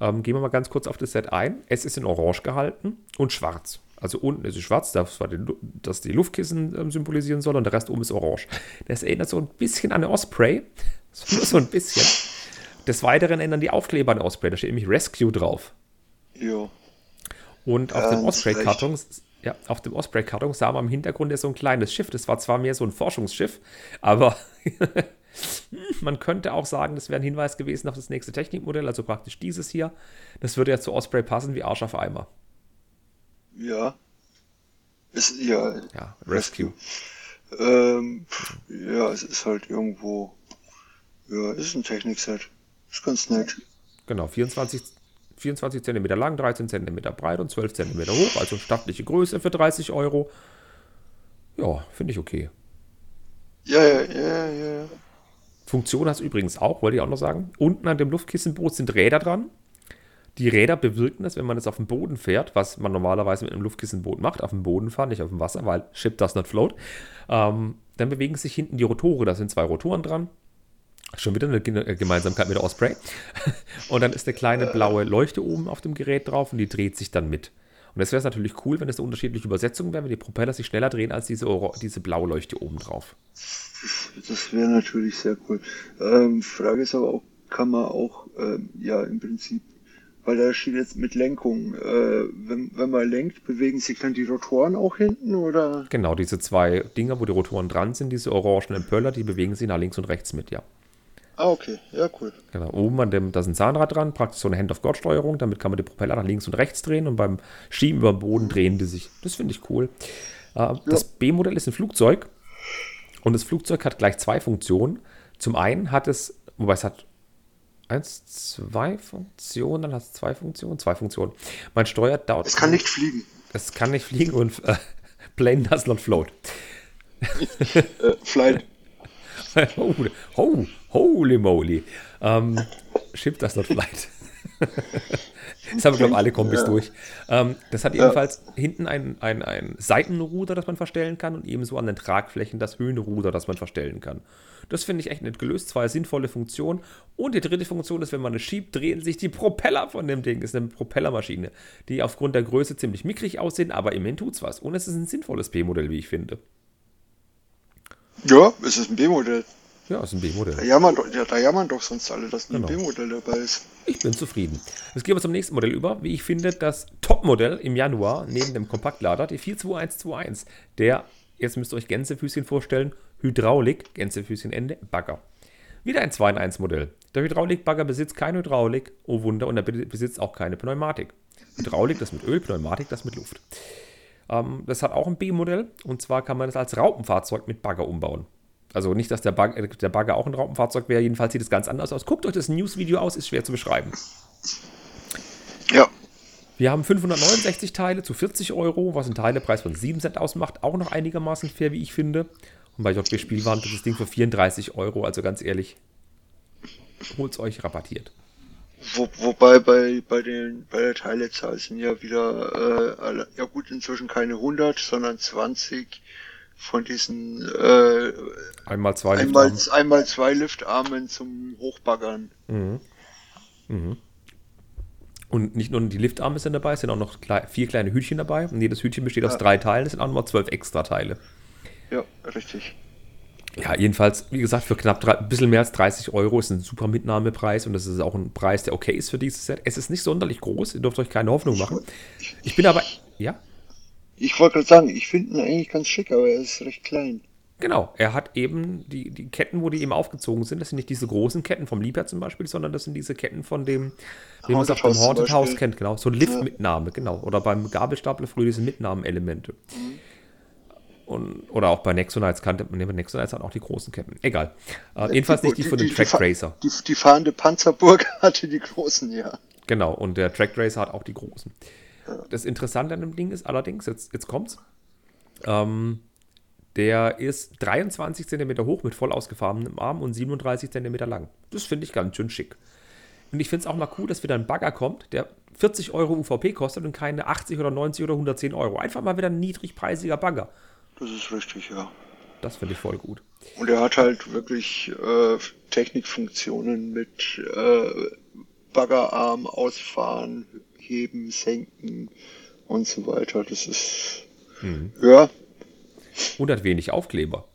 Ähm, gehen wir mal ganz kurz auf das Set ein. Es ist in Orange gehalten und schwarz. Also unten ist es schwarz, das, war die, Lu- das die Luftkissen ähm, symbolisieren soll, und der Rest oben ist orange. Das erinnert so ein bisschen an eine Osprey. So, nur so ein bisschen. Des Weiteren ändern die Aufkleber an Osprey. Da steht nämlich Rescue drauf. Ja. Und auf dem Osprey-Karton, ja, auf dem Osprey-Karton sah man im Hintergrund ja so ein kleines Schiff. Das war zwar mehr so ein Forschungsschiff, aber man könnte auch sagen, das wäre ein Hinweis gewesen auf das nächste Technikmodell, also praktisch dieses hier. Das würde ja zu Osprey passen wie Arsch auf Eimer. Ja. Ist, ja. Ja, Rescue. Ähm, pff, ja, es ist halt irgendwo. Ja, ist ein Technikset. Ist ganz nett. Genau, 24, 24 cm lang, 13 cm breit und 12 cm hoch, also stattliche Größe für 30 Euro. Ja, finde ich okay. Ja, ja, ja, ja. ja. Funktion hat es übrigens auch, wollte ich auch noch sagen. Unten an dem Luftkissenboot sind Räder dran. Die Räder bewirken das, wenn man es auf dem Boden fährt, was man normalerweise mit einem Luftkissenboot macht, auf dem Boden fahren, nicht auf dem Wasser, weil Ship does not float. Ähm, dann bewegen sich hinten die Rotore, da sind zwei Rotoren dran. Schon wieder eine äh, Gemeinsamkeit mit der Osprey. Und dann ist eine kleine blaue Leuchte oben auf dem Gerät drauf und die dreht sich dann mit. Und jetzt wäre es natürlich cool, wenn es eine unterschiedliche Übersetzung wäre, wenn die Propeller sich schneller drehen als diese, Oro diese Blauleuchte oben drauf. Das wäre natürlich sehr cool. Ähm, Frage ist aber auch, kann man auch, ähm, ja, im Prinzip, weil da steht jetzt mit Lenkung, äh, wenn, wenn man lenkt, bewegen sich dann die Rotoren auch hinten oder? Genau, diese zwei Dinger, wo die Rotoren dran sind, diese orangenen Pöller, die bewegen sich nach links und rechts mit, ja. Ah, okay, ja, cool. Genau, oben an dem, da ist ein Zahnrad dran, praktisch so eine Hand-of-God-Steuerung, damit kann man die Propeller nach links und rechts drehen und beim Schieben über den Boden drehen die sich. Das finde ich cool. Äh, das B-Modell ist ein Flugzeug und das Flugzeug hat gleich zwei Funktionen. Zum einen hat es, wobei es hat eins, zwei Funktionen, dann hat es zwei Funktionen, zwei Funktionen. Man steuert dort. Es kann nicht fliegen. Es kann nicht fliegen und äh, plane does not float. äh, flight. oh, oh, holy moly. Ähm, ship does not flight. Das haben wir, glaube ich, alle Kombis ja. durch. Ähm, das hat ebenfalls ja. hinten ein, ein, ein Seitenruder, das man verstellen kann und ebenso an den Tragflächen das Höhenruder, das man verstellen kann. Das finde ich echt nett gelöst. Zwei sinnvolle Funktionen. Und die dritte Funktion ist, wenn man es schiebt, drehen sich die Propeller von dem Ding. Das ist eine Propellermaschine, die aufgrund der Größe ziemlich mickrig aussehen, aber immerhin tut es was. Und es ist ein sinnvolles B-Modell, wie ich finde. Ja, es ist ein B-Modell. Ja, ist ein B-Modell. Da jammern, ja, da jammern doch sonst alle, dass ein genau. B-Modell dabei ist. Ich bin zufrieden. Jetzt gehen wir zum nächsten Modell über. Wie ich finde, das Top-Modell im Januar neben dem Kompaktlader, die 42121, der, jetzt müsst ihr euch Gänsefüßchen vorstellen, Hydraulik, Gänsefüßchen Ende, Bagger. Wieder ein 2 in 1 Modell. Der Hydraulikbagger besitzt keine Hydraulik, oh Wunder, und er besitzt auch keine Pneumatik. Hydraulik, das mit Öl, Pneumatik, das mit Luft. Ähm, das hat auch ein B-Modell, und zwar kann man das als Raupenfahrzeug mit Bagger umbauen. Also nicht, dass der, Bug, der Bagger auch ein Raupenfahrzeug wäre, jedenfalls sieht es ganz anders aus. Guckt euch das News-Video aus, ist schwer zu beschreiben. Ja. Wir haben 569 Teile zu 40 Euro, was einen Teilepreis von 7 Cent ausmacht. Auch noch einigermaßen fair, wie ich finde. Und bei JB Spielwaren ist das Ding für 34 Euro. Also ganz ehrlich, holt es euch rabattiert. Wo, wobei bei, bei, den, bei der Teilezahl sind ja wieder, äh, ja gut, inzwischen keine 100, sondern 20 von diesen äh, einmal zwei einmal, Liftarmen. einmal zwei Liftarmen zum Hochbaggern. Mhm. Mhm. Und nicht nur die Liftarme sind dabei, es sind auch noch vier kleine Hütchen dabei. Und jedes Hütchen besteht ja. aus drei Teilen, es sind auch nochmal zwölf extra Teile. Ja, richtig. Ja, jedenfalls, wie gesagt, für knapp drei, ein bisschen mehr als 30 Euro ist ein super Mitnahmepreis und das ist auch ein Preis, der okay ist für dieses Set. Es ist nicht sonderlich groß, ihr dürft euch keine Hoffnung machen. Ich bin aber, ja? Ich wollte gerade sagen, ich finde ihn eigentlich ganz schick, aber er ist recht klein. Genau, er hat eben die, die Ketten, wo die eben aufgezogen sind, das sind nicht diese großen Ketten vom Liebherr zum Beispiel, sondern das sind diese Ketten von dem, wie man es auf dem Haunted House kennt, genau. So Liftmitnahme, genau. Oder beim Gabelstapler früher diese Mitnahmenelemente. Mhm. Und, oder auch bei Nexonites kannte man, bei Nexonites hat auch die großen Ketten. Egal. Äh, ja, jedenfalls die, nicht die, die von dem Track Racer. Die, die fahrende Panzerburg hatte die großen, ja. Genau, und der Track Racer hat auch die großen. Das Interessante an dem Ding ist allerdings, jetzt, jetzt kommt's, ähm, der ist 23 cm hoch mit voll ausgefahrenem Arm und 37 cm lang. Das finde ich ganz schön schick. Und ich finde es auch mal cool, dass wieder ein Bagger kommt, der 40 Euro UVP kostet und keine 80 oder 90 oder 110 Euro. Einfach mal wieder ein niedrigpreisiger Bagger. Das ist richtig, ja. Das finde ich voll gut. Und er hat halt wirklich äh, Technikfunktionen mit äh, Baggerarm ausfahren, heben, senken und so weiter. Das ist, mhm. ja. Und hat wenig Aufkleber.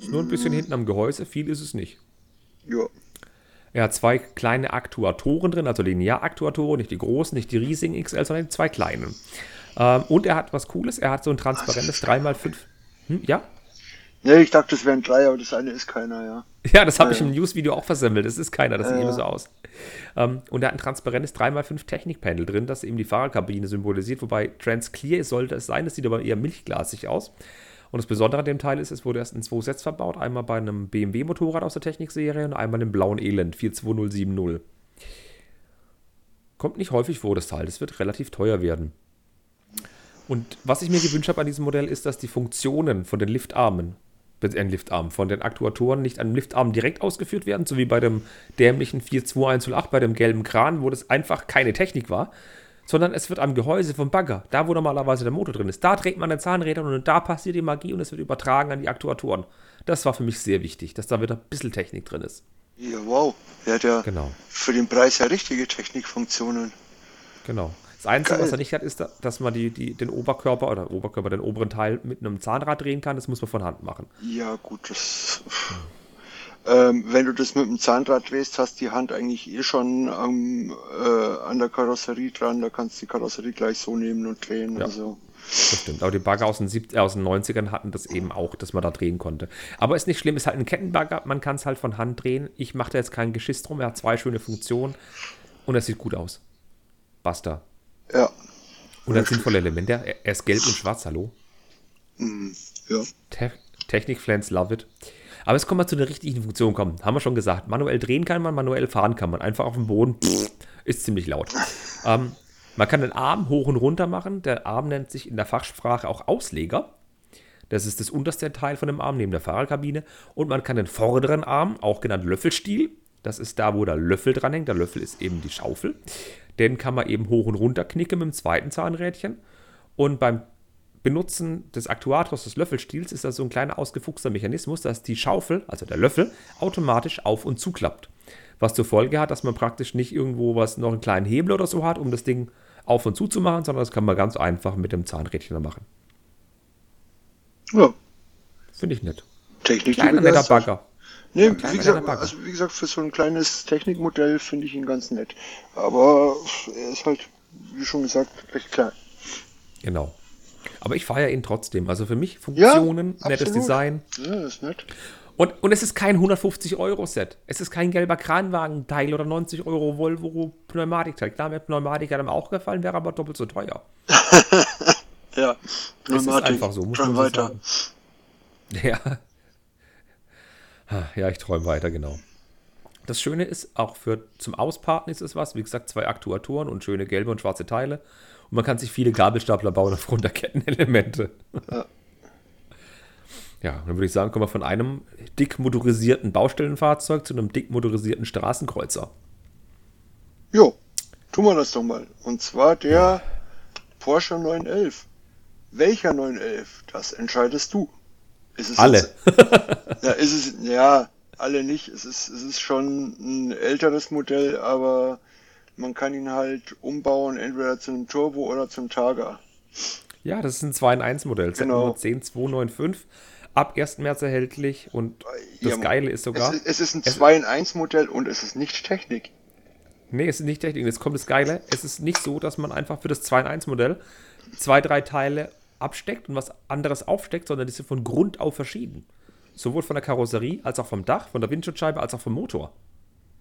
Ist nur ein bisschen mhm. hinten am Gehäuse, viel ist es nicht. Ja. Er hat zwei kleine Aktuatoren drin, also Linearaktuatoren, nicht die großen, nicht die riesigen XL, sondern die zwei kleinen. Ähm, und er hat was Cooles, er hat so ein transparentes 3x5. Hm, ja? Ne, ich dachte, es wären drei, aber das eine ist keiner, ja. Ja, das habe ja, ich im News-Video auch versemmelt. Das ist keiner, das sieht ja. immer so aus. Ähm, und er hat ein transparentes 3x5 Technik-Panel drin, das eben die Fahrerkabine symbolisiert, wobei Transclear sollte es sein, das sieht aber eher milchglasig aus. Und das Besondere an dem Teil ist, es wurde erst in zwei Sets verbaut, einmal bei einem BMW-Motorrad aus der Technikserie und einmal im blauen Elend 42070. Kommt nicht häufig vor, das Teil. Das wird relativ teuer werden. Und was ich mir gewünscht habe an diesem Modell ist, dass die Funktionen von den Liftarmen ein Liftarm von den Aktuatoren nicht an Liftarm direkt ausgeführt werden, so wie bei dem dämlichen 42108, bei dem gelben Kran, wo das einfach keine Technik war, sondern es wird am Gehäuse vom Bagger, da wo normalerweise der Motor drin ist, da dreht man den Zahnräder und da passiert die Magie und es wird übertragen an die Aktuatoren. Das war für mich sehr wichtig, dass da wieder ein bisschen Technik drin ist. Ja, wow. Er hat ja genau. für den Preis ja richtige Technikfunktionen. Genau. Das Einzige, Geil. was er nicht hat, ist, da- dass man die, die, den Oberkörper oder Oberkörper, den oberen Teil mit einem Zahnrad drehen kann. Das muss man von Hand machen. Ja, gut, das. Ähm, wenn du das mit dem Zahnrad drehst, hast die Hand eigentlich eh schon am, äh, an der Karosserie dran. Da kannst du die Karosserie gleich so nehmen und drehen. Ja. Also, Das stimmt. Aber die Bagger aus den, 70, äh, aus den 90ern hatten das eben auch, dass man da drehen konnte. Aber ist nicht schlimm, ist halt ein Kettenbagger. Man kann es halt von Hand drehen. Ich mache da jetzt kein Geschiss drum. Er hat zwei schöne Funktionen und er sieht gut aus. Basta. Ja. Und ein sinnvolle Element. Er, ist gelb und schwarz, hallo. Ja. Te Technik-Flans love it. Aber jetzt kommen wir zu der richtigen Funktion kommen. Haben wir schon gesagt. Manuell drehen kann man, manuell fahren kann man. Einfach auf dem Boden pff, ist ziemlich laut. ähm, man kann den Arm hoch und runter machen. Der Arm nennt sich in der Fachsprache auch Ausleger. Das ist das unterste Teil von dem Arm neben der Fahrerkabine. Und man kann den vorderen Arm, auch genannt Löffelstiel, das ist da, wo der Löffel dranhängt. Der Löffel ist eben die Schaufel. Den kann man eben hoch und runter knicken mit dem zweiten Zahnrädchen. Und beim Benutzen des Aktuators des Löffelstiels ist das so ein kleiner ausgefuchster Mechanismus, dass die Schaufel, also der Löffel, automatisch auf und zuklappt. Was zur Folge hat, dass man praktisch nicht irgendwo was noch einen kleinen Hebel oder so hat, um das Ding auf und zu zu machen, sondern das kann man ganz einfach mit dem Zahnrädchen machen. Ja. Finde ich nett. Technik. Kleiner netter. Bagger. Nee, wie gesagt, also wie gesagt, für so ein kleines Technikmodell finde ich ihn ganz nett. Aber er ist halt, wie schon gesagt, recht klein. Genau. Aber ich feiere ihn trotzdem. Also für mich Funktionen, nettes absolut. Design. Ja, ist nett. Und, und es ist kein 150-Euro-Set. Es ist kein gelber Kranwagenteil oder 90 Euro Volvo Pneumatikteil. Klar, mir Pneumatik hat ihm auch gefallen, wäre aber doppelt so teuer. Ja, ist einfach so, muss so weiter. sagen. Ja. Ja, ich träume weiter, genau. Das Schöne ist, auch für zum Ausparten ist es was. Wie gesagt, zwei Aktuatoren und schöne gelbe und schwarze Teile. Und man kann sich viele Gabelstapler bauen aufgrund der Kettenelemente. Ja. Ja, dann würde ich sagen, kommen wir von einem dick motorisierten Baustellenfahrzeug zu einem dick motorisierten Straßenkreuzer. Jo, tun wir das doch mal. Und zwar der Porsche 911. Welcher 911? Das entscheidest du. Ist es Alle. Jetzt, ja, ist es, ja, alle nicht. Es ist, es ist schon ein älteres Modell, aber man kann ihn halt umbauen, entweder zu einem Turbo oder zum Targa. Ja, das ist ein 2 in 1 Modell. Genau. 10295. Ab 1. März erhältlich. Und das Ja, Geile ist sogar. Es ist, es ist ein 2 in 1 Modell und es ist nicht Technik. Nee, es ist nicht Technik. Jetzt kommt das Geile. Es ist nicht so, dass man einfach für das 2 in 1 Modell zwei, drei Teile absteckt und was anderes aufsteckt, sondern die sind von Grund auf verschieden. Sowohl von der Karosserie als auch vom Dach, von der Windschutzscheibe als auch vom Motor.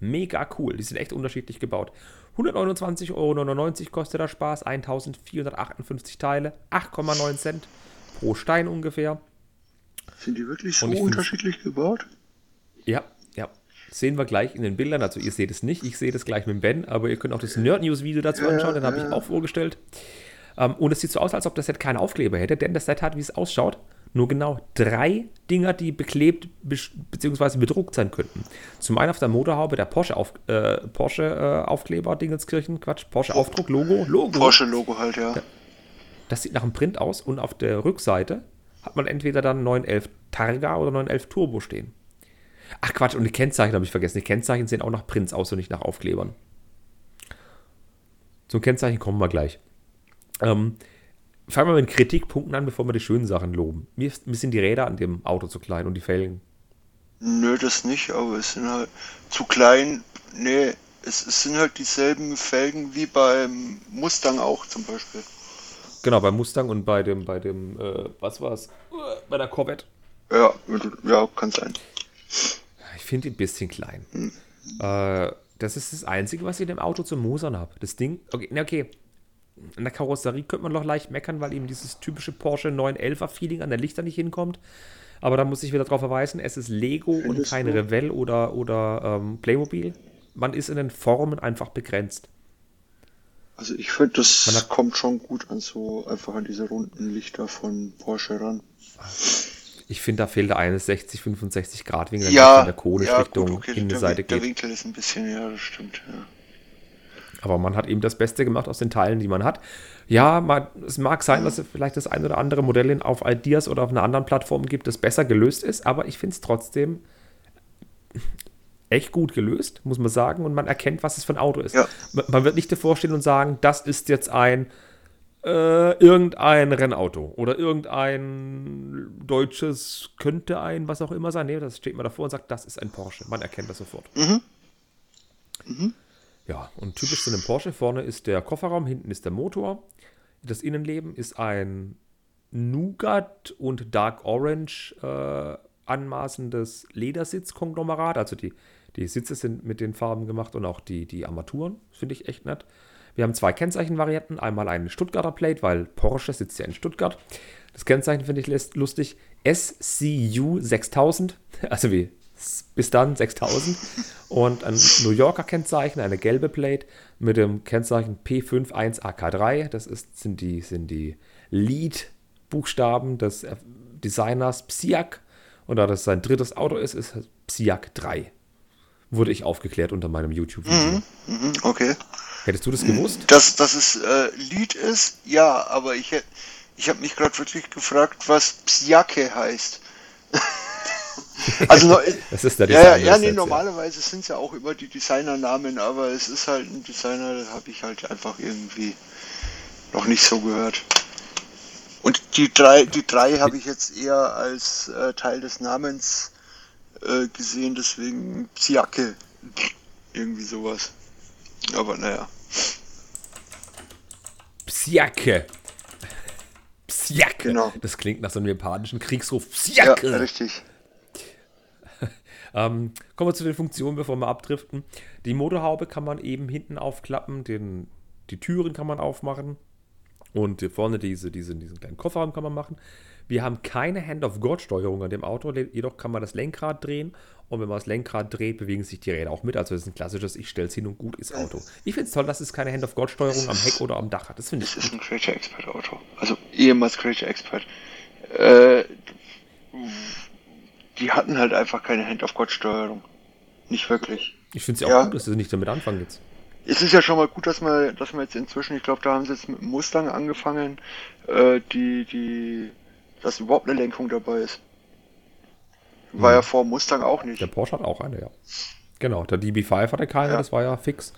Mega cool. Die sind echt unterschiedlich gebaut. 129,99 Euro kostet der Spaß. 1458 Teile. 8,9 Cent pro Stein ungefähr. Sind die wirklich so unterschiedlich gebaut? Ja, ja. Sehen wir gleich in den Bildern. Also ihr seht es nicht, ich sehe das gleich mit Ben, aber ihr könnt auch das Nerd News Video dazu anschauen, den habe ich auch vorgestellt. Ähm, und es sieht so aus, als ob das Set keinen Aufkleber hätte, denn das Set hat, wie es ausschaut, nur genau drei Dinger, die beklebt bzw. bedruckt sein könnten. Zum einen auf der Motorhaube der Porsche, auf, äh, Porsche äh, Aufkleber, Dingenskirchen, Quatsch, Porsche Aufdruck, Logo, Logo. Porsche-Logo halt, ja. Das sieht nach einem Print aus und auf der Rückseite hat man entweder dann 911 Targa oder 911 Turbo stehen. Ach Quatsch, und die Kennzeichen habe ich vergessen. Die Kennzeichen sehen auch nach Prints aus und nicht nach Aufklebern. Zum Kennzeichen kommen wir gleich. Ähm, fangen wir mit Kritikpunkten an, bevor wir die schönen Sachen loben. Mir, ist- mir sind die Räder an dem Auto zu klein und die Felgen. Nö, das nicht, aber es sind halt zu klein. Nee, es, es sind halt dieselben Felgen wie beim Mustang auch zum Beispiel. Genau, bei Mustang und bei dem, bei dem, äh, was war's? Bei der Corvette. Ja, ja, kann sein. Ich finde ihn ein bisschen klein. Äh, das ist das Einzige, was ich in dem Auto zum Mosern habe. Das Ding, okay, na okay. An der Karosserie könnte man noch leicht meckern, weil eben dieses typische Porsche 911er Feeling an der Lichter nicht hinkommt. Aber da muss ich wieder darauf verweisen, es ist Lego und Findest kein du? Revell oder, oder ähm, Playmobil. Man ist in den Formen einfach begrenzt. Also ich finde, das Man hat- kommt schon gut an so einfach an diese runden Lichter von Porsche ran. Ich finde, da fehlt der eine 60, 65 Grad Winkel Ja, in der konisch ja, Richtung gut, okay, Innenseite der, der geht. Winkel ist ein bisschen, ja, das stimmt, ja. Aber man hat eben das Beste gemacht aus den Teilen, die man hat. Ja, man, es mag sein, dass es vielleicht das ein oder andere Modell in- auf Ideas oder auf einer anderen Plattform gibt, das besser gelöst ist, aber ich finde es trotzdem echt gut gelöst, muss man sagen, und man erkennt, was es für ein Auto ist. Ja. Man- wird nicht davor stehen und sagen, das ist jetzt ein äh, irgendein Rennauto oder irgendein deutsches könnte ein, was auch immer sein. Nee, das steht man davor und sagt, das ist ein Porsche. Man erkennt das sofort. Ja, und typisch zu einem Porsche vorne ist der Kofferraum, hinten ist der Motor. Das Innenleben ist ein Nougat und Dark Orange äh, anmaßendes Ledersitzkonglomerat. Also die, die Sitze sind mit den Farben gemacht und auch die, die Armaturen. Finde ich echt nett. Wir haben zwei Kennzeichenvarianten. Einmal eine Stuttgarter Plate, weil Porsche sitzt ja in Stuttgart. Das Kennzeichen finde ich lustig. SCU 6000, also wie bis dann 6000. Und ein New Yorker Kennzeichen, eine gelbe Plate mit dem Kennzeichen P51AK3. Das ist, sind die, sind die Lead-Buchstaben des Designers Psiak. Und da das sein drittes Auto ist, ist Psiak 3. Wurde ich aufgeklärt unter meinem YouTube-Video. Mhm, okay. Hättest du das gewusst? Dass, dass es äh, Lied ist, ja, aber ich, ich habe mich gerade wirklich gefragt, was Psiake heißt. also noch, Das ist der ja, ja, Designer ja, des nee, ja. normalerweise sind es ja auch immer die Designernamen, aber es ist halt ein Designer, das habe ich halt einfach irgendwie noch nicht so gehört. Und die drei, die drei habe ich jetzt eher als äh, Teil des Namens äh, gesehen, deswegen Psiake. Irgendwie sowas. Aber naja. Psiake. Psiake. Genau. Das klingt nach so einem japanischen Kriegsruf. Ja, Psiake. richtig. Ähm, kommen wir zu den Funktionen, bevor wir abdriften. Die Motorhaube kann man eben hinten aufklappen, den, die Türen kann man aufmachen und hier vorne diese, diese, diesen kleinen Kofferraum kann man machen. Wir haben keine Hand-of-God-Steuerung an dem Auto, jedoch kann man das Lenkrad drehen und wenn man das Lenkrad dreht, bewegen sich die Räder auch mit. Also das ist ein klassisches, ich stelle es hin und gut ist Auto. Ich finde es toll, dass es keine Hand-of-God-Steuerung am Heck oder am Dach hat. Das finde ich Das ist ein Creature Expert Auto. Also ehemals Creature Expert. Äh, die hatten halt einfach keine Hand-of-God-Steuerung. Nicht wirklich. Ich finde es ja auch gut, dass sie nicht damit anfangen jetzt. Es ist ja schon mal gut, dass wir, dass wir jetzt inzwischen, ich glaube, da haben sie jetzt mit Mustang angefangen, äh, die, die, dass überhaupt eine Lenkung dabei ist. War ja vor Mustang auch nicht. Der Porsche hat auch eine, ja. Genau, der DB5 hatte keine, Ja. das war ja fix.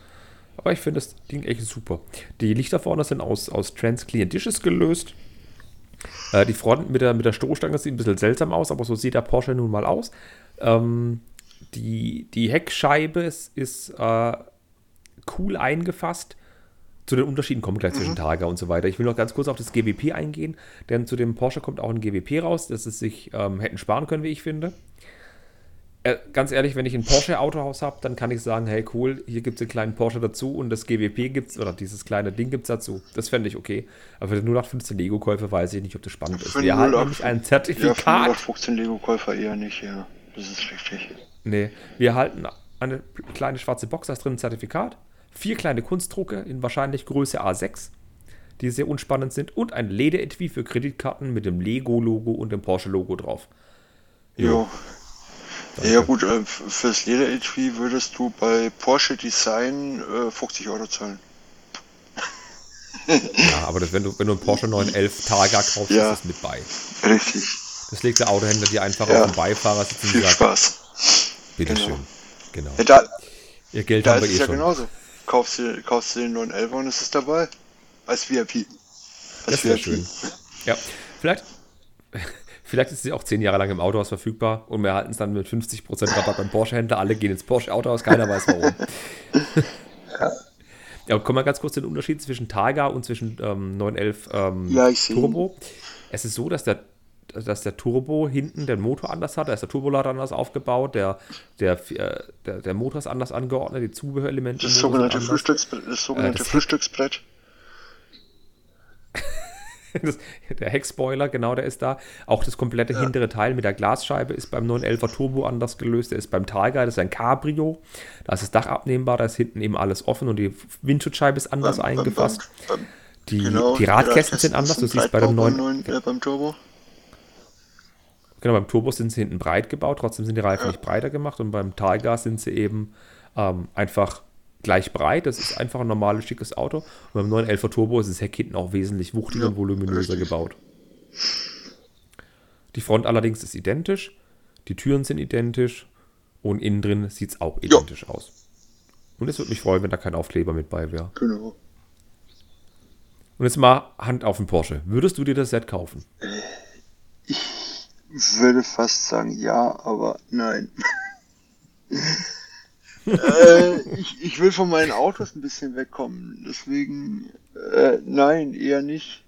Aber ich finde das Ding echt super. Die Lichter vorne sind aus, aus Transclear Dishes gelöst. Äh, die Front mit der, mit der Stoßstange sieht ein bisschen seltsam aus, aber so sieht der Porsche nun mal aus. Ähm, die, die Heckscheibe ist, ist äh, cool eingefasst. Zu den Unterschieden kommen gleich zwischen Targa und so weiter. Ich will noch ganz kurz auf das GWP eingehen, denn zu dem Porsche kommt auch ein GWP raus, das es sich ähm, hätten sparen können, wie ich finde. Äh, ganz ehrlich, wenn ich ein Porsche-Autohaus habe, dann kann ich sagen, hey cool, hier gibt es einen kleinen Porsche dazu und das GWP gibt's oder dieses kleine Ding gibt es dazu. Das fände ich okay. Aber für den 0815 Lego-Käufer weiß ich nicht, ob das spannend ist. Für Wir den haben 08 nämlich ein Ja, Zertifikat. von 15 Lego-Käufer eher nicht, ja. Das ist richtig. Nee, wir erhalten eine kleine schwarze Box, da ist drin ein Zertifikat, vier kleine Kunstdrucke in wahrscheinlich Größe A6, die sehr unspannend sind und ein Lederetui für Kreditkarten mit dem Lego-Logo und dem Porsche-Logo drauf. Jo. Ja gut, äh, fürs Leder-HV würdest du bei Porsche Design äh, 50 Euro zahlen. Ja, aber das, wenn, du, wenn du einen Porsche 911 Targa kaufst, Ja. ist das mit bei. Richtig. Das legt der Autohändler dir einfach Ja. auf den Beifahrer sitzen und Viel sagt, Spaß. bitteschön. Genau. Genau. Ja, da, Ihr Geld da haben ist wir es eh ja schon. genauso. Kaufst du, kaufst du den 911 und es ist dabei. Als VIP. Als Das wäre schön. Ja, vielleicht, vielleicht ist sie auch zehn Jahre lang im Autohaus verfügbar und wir erhalten es dann mit 50% Rabatt beim Porsche-Händler. Alle gehen ins Porsche-Autohaus, keiner weiß warum. ja, kommen wir ganz kurz zu den Unterschied zwischen Targa und zwischen ähm, 911 ähm, Ja. Turbo. Es ist so, dass der, dass der Turbo hinten den Motor anders hat, da ist der Turbolader anders aufgebaut, der, der, äh, der, der Motor ist anders angeordnet, die Zubehörelemente. Das sogenannte, sind anders. Frühstücksbrett, das sogenannte das Heck- Frühstücksbrett. Das, der Heckspoiler, genau, der ist da. Auch das komplette hintere Teil mit der Glasscheibe ist beim 911er Turbo anders gelöst. Der ist beim Targa, das ist ein Cabrio. Da ist das Dach abnehmbar, da ist hinten eben alles offen und die Windschutzscheibe ist anders Beim- eingefasst. beim- beim- die, genau, die Radkästen sind anders. Du siehst bei dem neuen, beim, äh, beim Turbo. genau, beim Turbo sind sie hinten breit gebaut, trotzdem sind die Reifen Ja. nicht breiter gemacht und beim Targa sind sie eben ähm, einfach gleich breit. Das ist einfach ein normales, schickes Auto. Und beim 911er Turbo ist das Heck hinten auch wesentlich wuchtiger Ja, und voluminöser richtig. gebaut. Die Front allerdings ist identisch. Die Türen sind identisch. Und innen drin sieht es auch identisch aus. Und es würde mich freuen, wenn da kein Aufkleber mit bei wäre. Genau. Und jetzt mal Hand auf den Porsche. Würdest du dir das Set kaufen? Ich würde fast sagen ja, aber nein. äh, ich, ich will von meinen Autos ein bisschen wegkommen. Deswegen, äh, nein, eher nicht.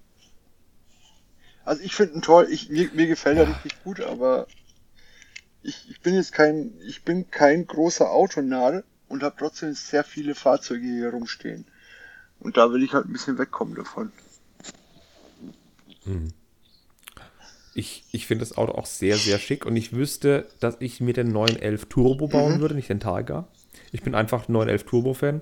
Also ich finde ihn toll, ich, mir, mir gefällt er richtig gut, aber ich, ich bin jetzt kein, ich bin kein großer Autonadel und habe trotzdem sehr viele Fahrzeuge hier rumstehen. Und da will ich halt ein bisschen wegkommen davon. Ich, ich finde das Auto auch sehr, sehr schick und ich wüsste, dass ich mir den 911 Turbo bauen würde, nicht den Targa. Ich bin einfach 911 Turbo-Fan.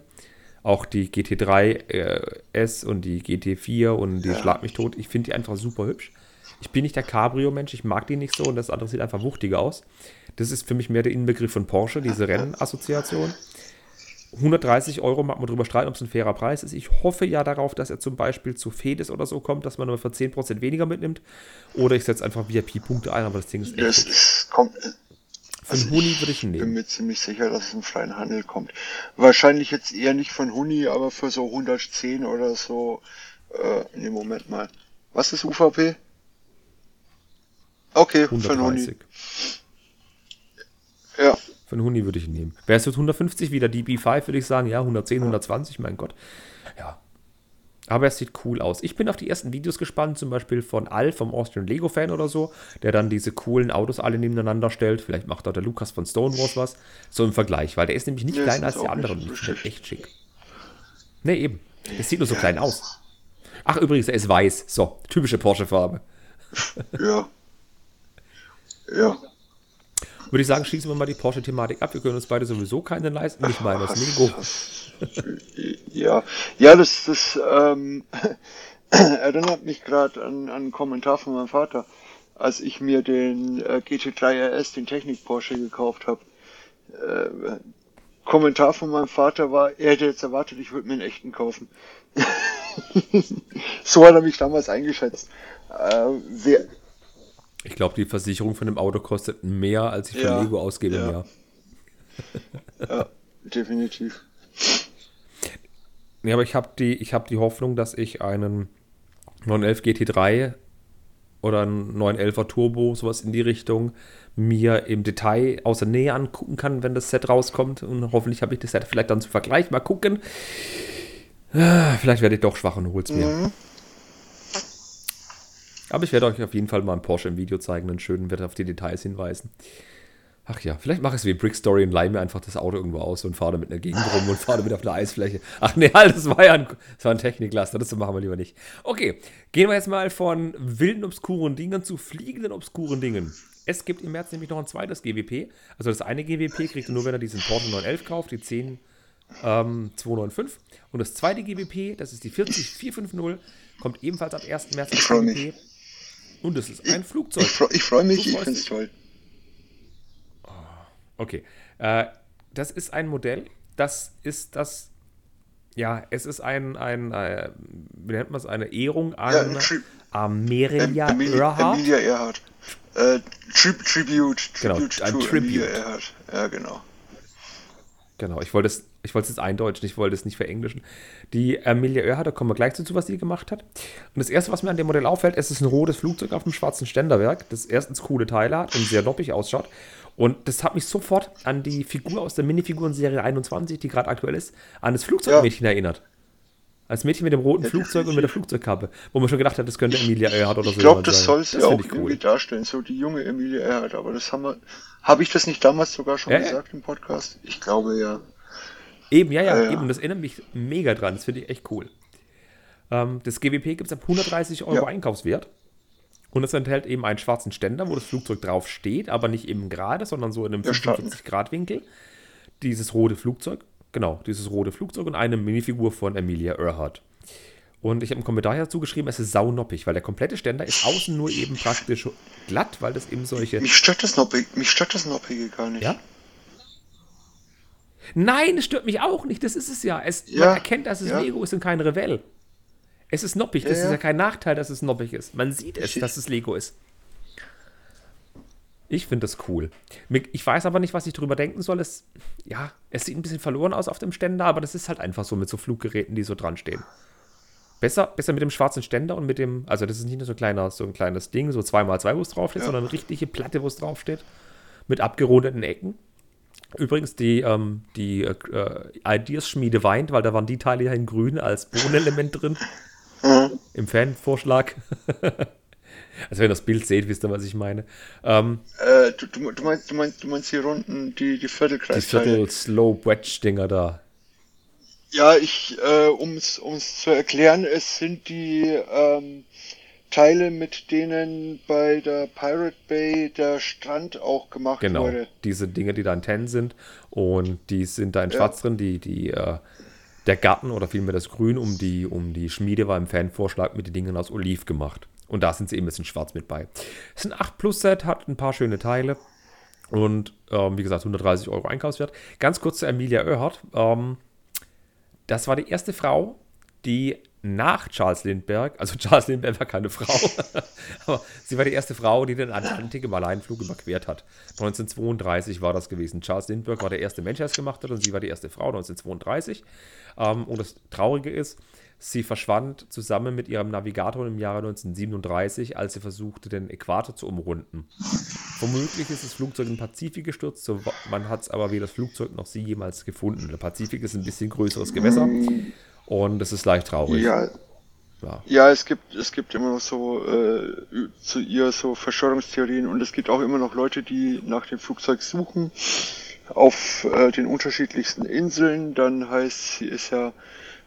Auch die GT3 äh, S und die GT4 und die Ja. Schlag mich tot. Ich finde die einfach super hübsch. Ich bin nicht der Cabrio-Mensch, ich mag die nicht so und das andere sieht einfach wuchtiger aus. Das ist für mich mehr der Inbegriff von Porsche, diese Rennassoziation. 130 Euro mag man drüber streiten, ob es ein fairer Preis ist. Ich hoffe ja darauf, dass er zum Beispiel zu Fedis oder so kommt, dass man nur für 10% weniger mitnimmt. Oder ich setze einfach VIP-Punkte ein, aber das Ding ist echt. Das ist, kommt, Für also Huni würde ich ihn bin nehmen. mir ziemlich sicher, dass es im freien Handel kommt. Wahrscheinlich jetzt eher nicht von Huni, aber für so 110 oder so. Äh, nee, Moment mal. Was ist UVP? Okay, für einen Huni. 130. Ja, Für einen Huni würde ich ihn nehmen. Wäre es jetzt 150 wieder DB5, würde ich sagen, ja, 110, 120, mein Gott. Ja. Aber es sieht cool aus. Ich bin auf die ersten Videos gespannt, zum Beispiel von Al, vom Austrian Lego Fan oder so, der dann diese coolen Autos alle nebeneinander stellt. Vielleicht macht auch der Lukas von Stone Wars was. So im Vergleich, weil der ist nämlich nicht Nee, kleiner als die anderen. echt schick. Nee, eben. Es sieht nur so klein aus. Ach, übrigens, er ist weiß. So, typische Porsche-Farbe. ja. Ja. Würde ich sagen, schließen wir mal die Porsche-Thematik ab. Wir können uns beide sowieso keine leisten. Ich meine, das Lego. Ja, ja, das, das ähm, erinnert mich gerade an, an einen Kommentar von meinem Vater, als ich mir den äh, GT3 RS, den Technik Porsche gekauft habe. Äh, Kommentar von meinem Vater war, er hätte jetzt erwartet, ich würde mir einen echten kaufen. so hat er mich damals eingeschätzt. Äh, wer, Ich glaube, die Versicherung von dem Auto kostet mehr, als ich für Ja, Lego ausgebe im ja. Jahr. ja, definitiv. Nee, aber ich habe die, ich hab die Hoffnung, dass ich einen 911 GT3 oder einen 911er Turbo, sowas in die Richtung, mir im Detail aus der Nähe angucken kann, wenn das Set rauskommt. Und hoffentlich habe ich das Set vielleicht dann zum Vergleich. Mal gucken. Ah, Vielleicht werde ich doch schwach und hol's mir. Aber ich werde euch auf jeden Fall mal einen Porsche im Video zeigen, einen schönen, werde auf die Details hinweisen. Ach ja, vielleicht mache ich es wie Brick Story und leihe mir einfach das Auto irgendwo aus und fahre damit in der Gegend rum und fahre damit auf einer Eisfläche. Ach nee, halt, das war ja ein, das war ein Techniklaster, das machen wir lieber nicht. Okay, gehen wir jetzt mal von wilden, obskuren Dingen zu fliegenden, obskuren Dingen. Es gibt im März nämlich noch ein zweites GWP. Also das eine GWP kriegt ihr nur, wenn er diesen Porsche 911 kauft, die 10 ähm, 295. Und das zweite GWP, das ist die 40450, kommt ebenfalls ab 1. März als GWP. Und es ist ein Flugzeug. Ich, freu- ich freue mich, ich finde es toll. Okay. Äh, das ist ein Modell, das ist das, ja, es ist ein, ein äh, wie nennt man es, eine Ehrung an Ja, Tri- Amelia Em- Emil- Earhart. Emilia Earhart. Äh, Tri Tribute, Genau, Tribute ein to Tribute. Emilia Earhart. Ja, genau. Genau, ich wollte es, ich wollte es jetzt eindeutschen, ich wollte es nicht verenglischen. Die Amelia Earhart, da kommen wir gleich dazu, was sie gemacht hat. Und das erste, was mir an dem Modell auffällt, es ist ein rotes Flugzeug auf dem schwarzen Ständerwerk, das erstens coole Teile hat und sehr noppig ausschaut. Und das hat mich sofort an die Figur aus der Minifiguren-Serie 21, die gerade aktuell ist, an das Flugzeugmädchen erinnert. Als Mädchen mit dem roten Ja, Flugzeug und mit der Flugzeugkappe, wo man schon gedacht hat, das könnte Emilia Earhart oder so Ich glaube, das sein. soll Das auch ich irgendwie cool. darstellen, so die junge Emilia Earhart. Aber das haben wir. Habe ich das nicht damals sogar schon Ja, ja. gesagt im Podcast? Ich glaube ja. Eben, ja, ja, Ja, ja. eben. Das erinnert mich mega dran. Das finde ich echt cool. Ähm, das GWP gibt es ab 130 Euro Ja. Einkaufswert. Und es enthält eben einen schwarzen Ständer, wo das Flugzeug drauf steht, aber nicht eben gerade, sondern so in einem Ja, 45-Grad-Winkel. Dieses rote Flugzeug, genau, dieses rote Flugzeug und eine Minifigur von Emilia Earhart. Und ich habe einen Kommentar dazu geschrieben, es ist saunoppig, weil der komplette Ständer ist außen nur eben praktisch glatt, weil das eben solche Mich stört das Noppige, mich stört das Noppige gar nicht. Ja? Nein, es stört mich auch nicht. Das ist es ja. Es, Ja, man erkennt, dass es ja. Lego ist und kein Revell. Es ist noppig. Das Ja, ist ja. kein Nachteil, dass es noppig ist. Man sieht es, Ich- dass es Lego ist. Ich finde das cool. Ich weiß aber nicht, was ich drüber denken soll. Es, ja, es sieht ein bisschen verloren aus auf dem Ständer, aber das ist halt einfach so mit so Fluggeräten, die so dran stehen. Besser, besser mit dem schwarzen Ständer und mit dem, also das ist nicht nur so ein, kleiner, so ein kleines Ding, so 2x2, wo es draufsteht, Ja. sondern eine richtige Platte, wo es draufsteht. Mit abgerundeten Ecken. Übrigens, die, ähm, die äh, äh, Ideas-Schmiede weint, weil da waren die Teile ja in grün als Bodenelement drin. Im Fanvorschlag. also wenn ihr das Bild seht, wisst ihr, was ich meine. Ähm, Äh, du, du, du, meinst, du, meinst, du meinst die Runden, die, die die Viertelkreisteile? Viertel-Slope-Wedge-Dinger da. Ja, ich, äh, um es zu erklären, es sind die ähm, Teile, mit denen bei der Pirate Bay der Strand auch gemacht Genau, wurde. diese Dinge, die da in Ten sind und die sind da in Ja. Schwarz drin, die, die, äh, der Garten oder vielmehr das Grün um die, um die Schmiede war im Fanvorschlag mit den Dingen aus Oliv gemacht. Und da sind sie eben ein bisschen schwarz mit bei. Es ist ein 8 Plus Set, hat ein paar schöne Teile und ähm, wie gesagt 130 Euro Einkaufswert. Ganz kurz zu Emilia Oerhardt. Ähm, das war die erste Frau, die nach Charles Lindbergh, also Charles Lindbergh war keine Frau, aber sie war die erste Frau, die den Atlantik im Alleinflug überquert hat. 1932 war das gewesen. Charles Lindbergh war der erste Mensch, der es gemacht hat, und sie war die erste Frau 1932. Ähm, und das Traurige ist, sie verschwand zusammen mit ihrem Navigator im Jahre 1937, als sie versuchte, den Äquator zu umrunden. Vermutlich ist das Flugzeug den Pazifik gestürzt, so, man hat es aber weder das Flugzeug noch sie jemals gefunden. Der Pazifik ist ein bisschen größeres Gewässer und es ist leicht traurig. Ja, Ja. ja, es gibt, es gibt immer noch so äh, zu ihr so Verschwörungstheorien und es gibt auch immer noch Leute, die nach dem Flugzeug suchen auf äh, den unterschiedlichsten Inseln. Dann heißt, sie ist ja,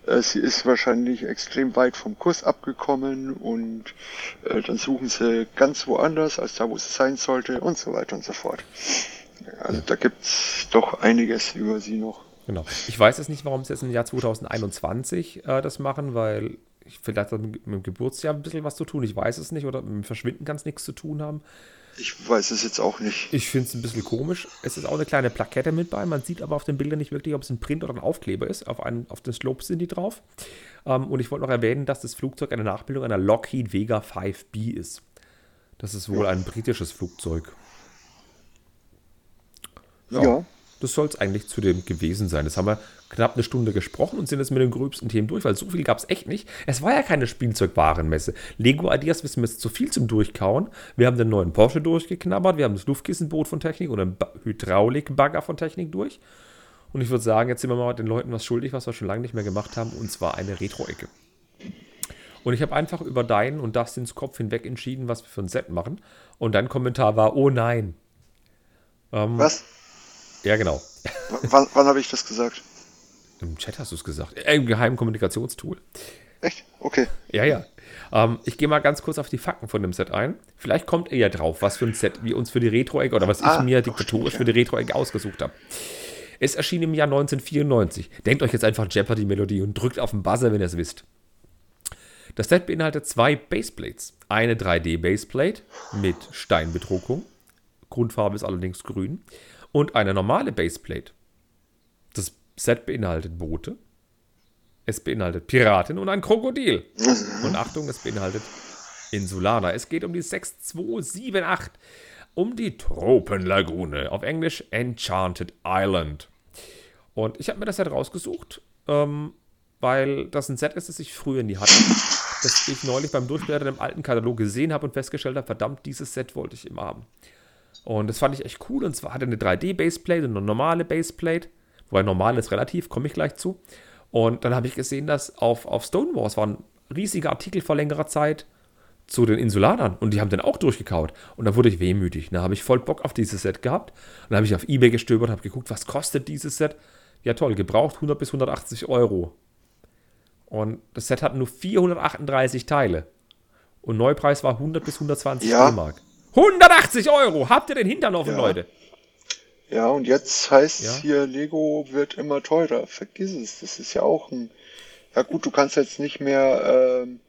äh, sie ist wahrscheinlich extrem weit vom Kurs abgekommen und äh, dann suchen sie ganz woanders als da, wo sie sein sollte und so weiter und so fort. Also da gibt's doch einiges über sie noch. Genau. Ich weiß jetzt nicht, warum sie jetzt im Jahr 2021 äh, das machen, weil ich, vielleicht hat mit, dem Geburtsjahr ein bisschen was zu tun. Ich weiß es nicht. Oder mit dem Verschwinden kann es nichts zu tun haben. Ich weiß es jetzt auch nicht. Ich finde es ein bisschen komisch. Es ist auch eine kleine Plakette mit bei. Man sieht aber auf den Bildern nicht wirklich, ob es ein Print oder ein Aufkleber ist. Auf, einen, auf den Slopes sind die drauf. Ähm, und ich wollte noch erwähnen, dass das Flugzeug eine Nachbildung einer Lockheed Vega 5B ist. Das ist wohl ein britisches Flugzeug. Ja. Das soll es eigentlich zu dem gewesen sein. Das haben wir knapp eine Stunde gesprochen und sind jetzt mit den gröbsten Themen durch, weil so viel gab es echt nicht. Es war ja keine Spielzeugwarenmesse. Lego Ideas wissen wir jetzt zu viel zum Durchkauen. Wir haben den neuen Porsche durchgeknabbert, wir haben das Luftkissenboot von Technik und den Ba- Hydraulikbagger von Technik durch. Und ich würde sagen, jetzt sind wir mal den Leuten was schuldig, was wir schon lange nicht mehr gemacht haben, und zwar eine Retro-Ecke. Und ich habe einfach über deinen und Dustins Kopf hinweg entschieden, was wir für ein Set machen. Und dein Kommentar war, oh nein. Ähm, Was? Ja, genau. W wann, wann habe ich das gesagt? Im Chat hast du es gesagt. Im geheimen Kommunikationstool. Echt? Okay. Ja, ja. Ähm, ich gehe mal ganz kurz auf die Fakten von dem Set ein. Vielleicht kommt ihr ja drauf, was für ein Set wir uns für die Retro-Ecke oder was Ah, ich mir diktatorisch stimmt, für die Retro-Ecke ausgesucht habe. Es erschien im Jahr 1994. Denkt euch jetzt einfach Jeopardy-Melodie und drückt auf den Buzzer, wenn ihr es wisst. Das Set beinhaltet zwei Baseplates. Eine 3D-Baseplate mit Steinbedruckung. Grundfarbe ist allerdings grün. Und eine normale Baseplate. Das Set beinhaltet Boote. Es beinhaltet Piraten und ein Krokodil. Und Achtung, es beinhaltet Insulaner. Es geht um die 6278. Um die Tropenlagune. Auf Englisch Enchanted Island. Und ich habe mir das Set rausgesucht, ähm, weil das ein Set ist, das ich früher nie hatte. Das ich neulich beim Durchblättern im alten Katalog gesehen habe und festgestellt habe, verdammt, dieses Set wollte ich immer haben. Und das fand ich echt cool. Und zwar hatte eine 3D-Baseplate und eine normale Baseplate. Wobei normal ist relativ, komme ich gleich zu. Und dann habe ich gesehen, dass auf, auf Stonewalls waren riesige Artikel vor längerer Zeit zu den Insulanern. Und die haben dann auch durchgekaut. Und da wurde ich wehmütig. Da habe ich voll Bock auf dieses Set gehabt. Und dann habe ich auf Ebay gestöbert, habe geguckt, was kostet dieses Set. Ja toll, gebraucht 100 bis 180 Euro. Und das Set hat nur 438 Teile. Und Neupreis war 100 bis 120 Ja. D-Mark. 180 Euro! Habt ihr den Hintern offen, Ja. Leute? Ja, und jetzt heißt Ja. hier, Lego wird immer teurer. Vergiss es. Das ist ja auch ein. Ja gut, du kannst jetzt nicht mehr, ähm,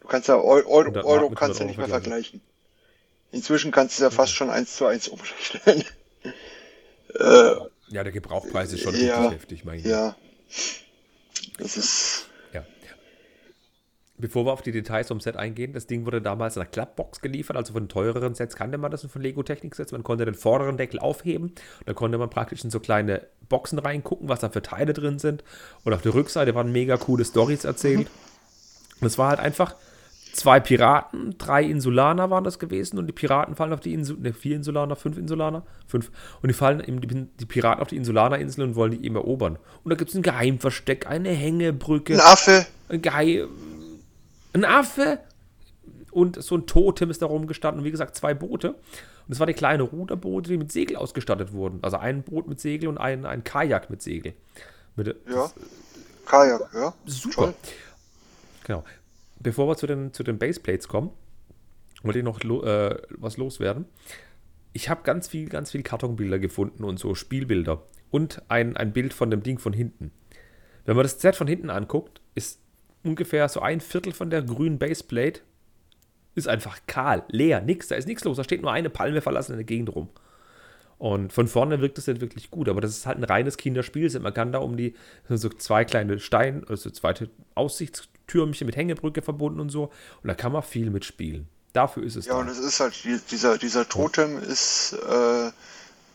du kannst ja Eu Euro, 100 Mark Euro mit kannst 100 nicht mehr Euro vergleichen. Inzwischen kannst du es ja fast schon eins zu eins umrechnen. äh, Ja, der Gebrauchpreis ist schon Ja. richtig heftig, mein Gott. ja. Das ist, Ja. Bevor wir auf die Details vom Set eingehen, das Ding wurde damals in einer Klappbox geliefert, also von teureren Sets kannte man das von Lego Technik Sets. Man konnte den vorderen Deckel aufheben dann konnte man praktisch in so kleine Boxen reingucken, was da für Teile drin sind. Und auf der Rückseite waren mega coole Stories erzählt. Und es war halt einfach zwei Piraten, drei Insulaner waren das gewesen und die Piraten fallen auf die Insel, ne, vier Insulaner, fünf Insulaner, fünf. Und die fallen eben, die, die Piraten auf die Insulanerinsel und wollen die eben erobern. Und da gibt es ein Geheimversteck, eine Hängebrücke. Ein Affe. Ein Geheim, ein Affe und so ein Totem ist da rumgestanden und wie gesagt zwei Boote. Und es waren die kleinen Ruderboote, die mit Segel ausgestattet wurden. Also ein Boot mit Segel und ein, ein Kajak mit Segel. Mit, Ja. das- Kajak, ja. Super. Toll. Genau. Bevor wir zu den, zu den Baseplates kommen, wollte ich noch lo, äh, was loswerden. Ich habe ganz viel, ganz viel Kartonbilder gefunden und so Spielbilder. Und ein, ein Bild von dem Ding von hinten. Wenn man das Set von hinten anguckt, ist ungefähr so ein Viertel von der grünen Baseplate ist einfach kahl, leer, nix, da ist nichts los. Da steht nur eine Palme verlassen in der Gegend rum. Und von vorne wirkt das nicht wirklich gut, aber das ist halt ein reines Kinderspielset. Man kann da um die so zwei kleine Stein, also zweite Aussichtstürmchen mit Hängebrücke verbunden und so. Und da kann man viel mitspielen. Dafür ist es Ja, da. und es ist halt, die- dieser, dieser Totem ist äh,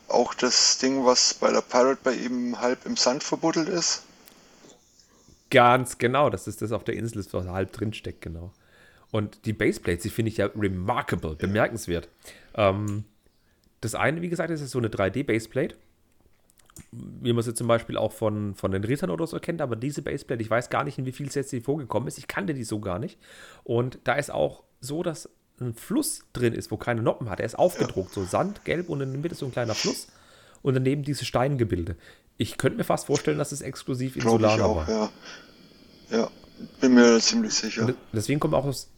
auch das Ding, was bei der Pirate Bay eben halb im Sand verbuddelt ist. Ganz genau, das ist das auf der Insel, das was halb drin steckt, genau. Und die Baseplates, die finde ich ja remarkable, bemerkenswert. Ähm, das eine, wie gesagt, ist so eine 3D-Baseplate, wie man sie zum Beispiel auch von, von den Rittern oder so kennt, aber diese Baseplate, ich weiß gar nicht, in wie viel Sets sie vorgekommen ist, ich kannte die so gar nicht. Und da ist auch so, dass ein Fluss drin ist, wo keine Noppen hat. Er ist aufgedruckt, so Sand, gelb und in der Mitte so ein kleiner Fluss und daneben diese Steingebilde. Ich könnte mir fast vorstellen, dass es exklusiv in Glaube ich Solana auch, war. ja. Ja, bin mir ziemlich sicher. Deswegen kommen auch aus,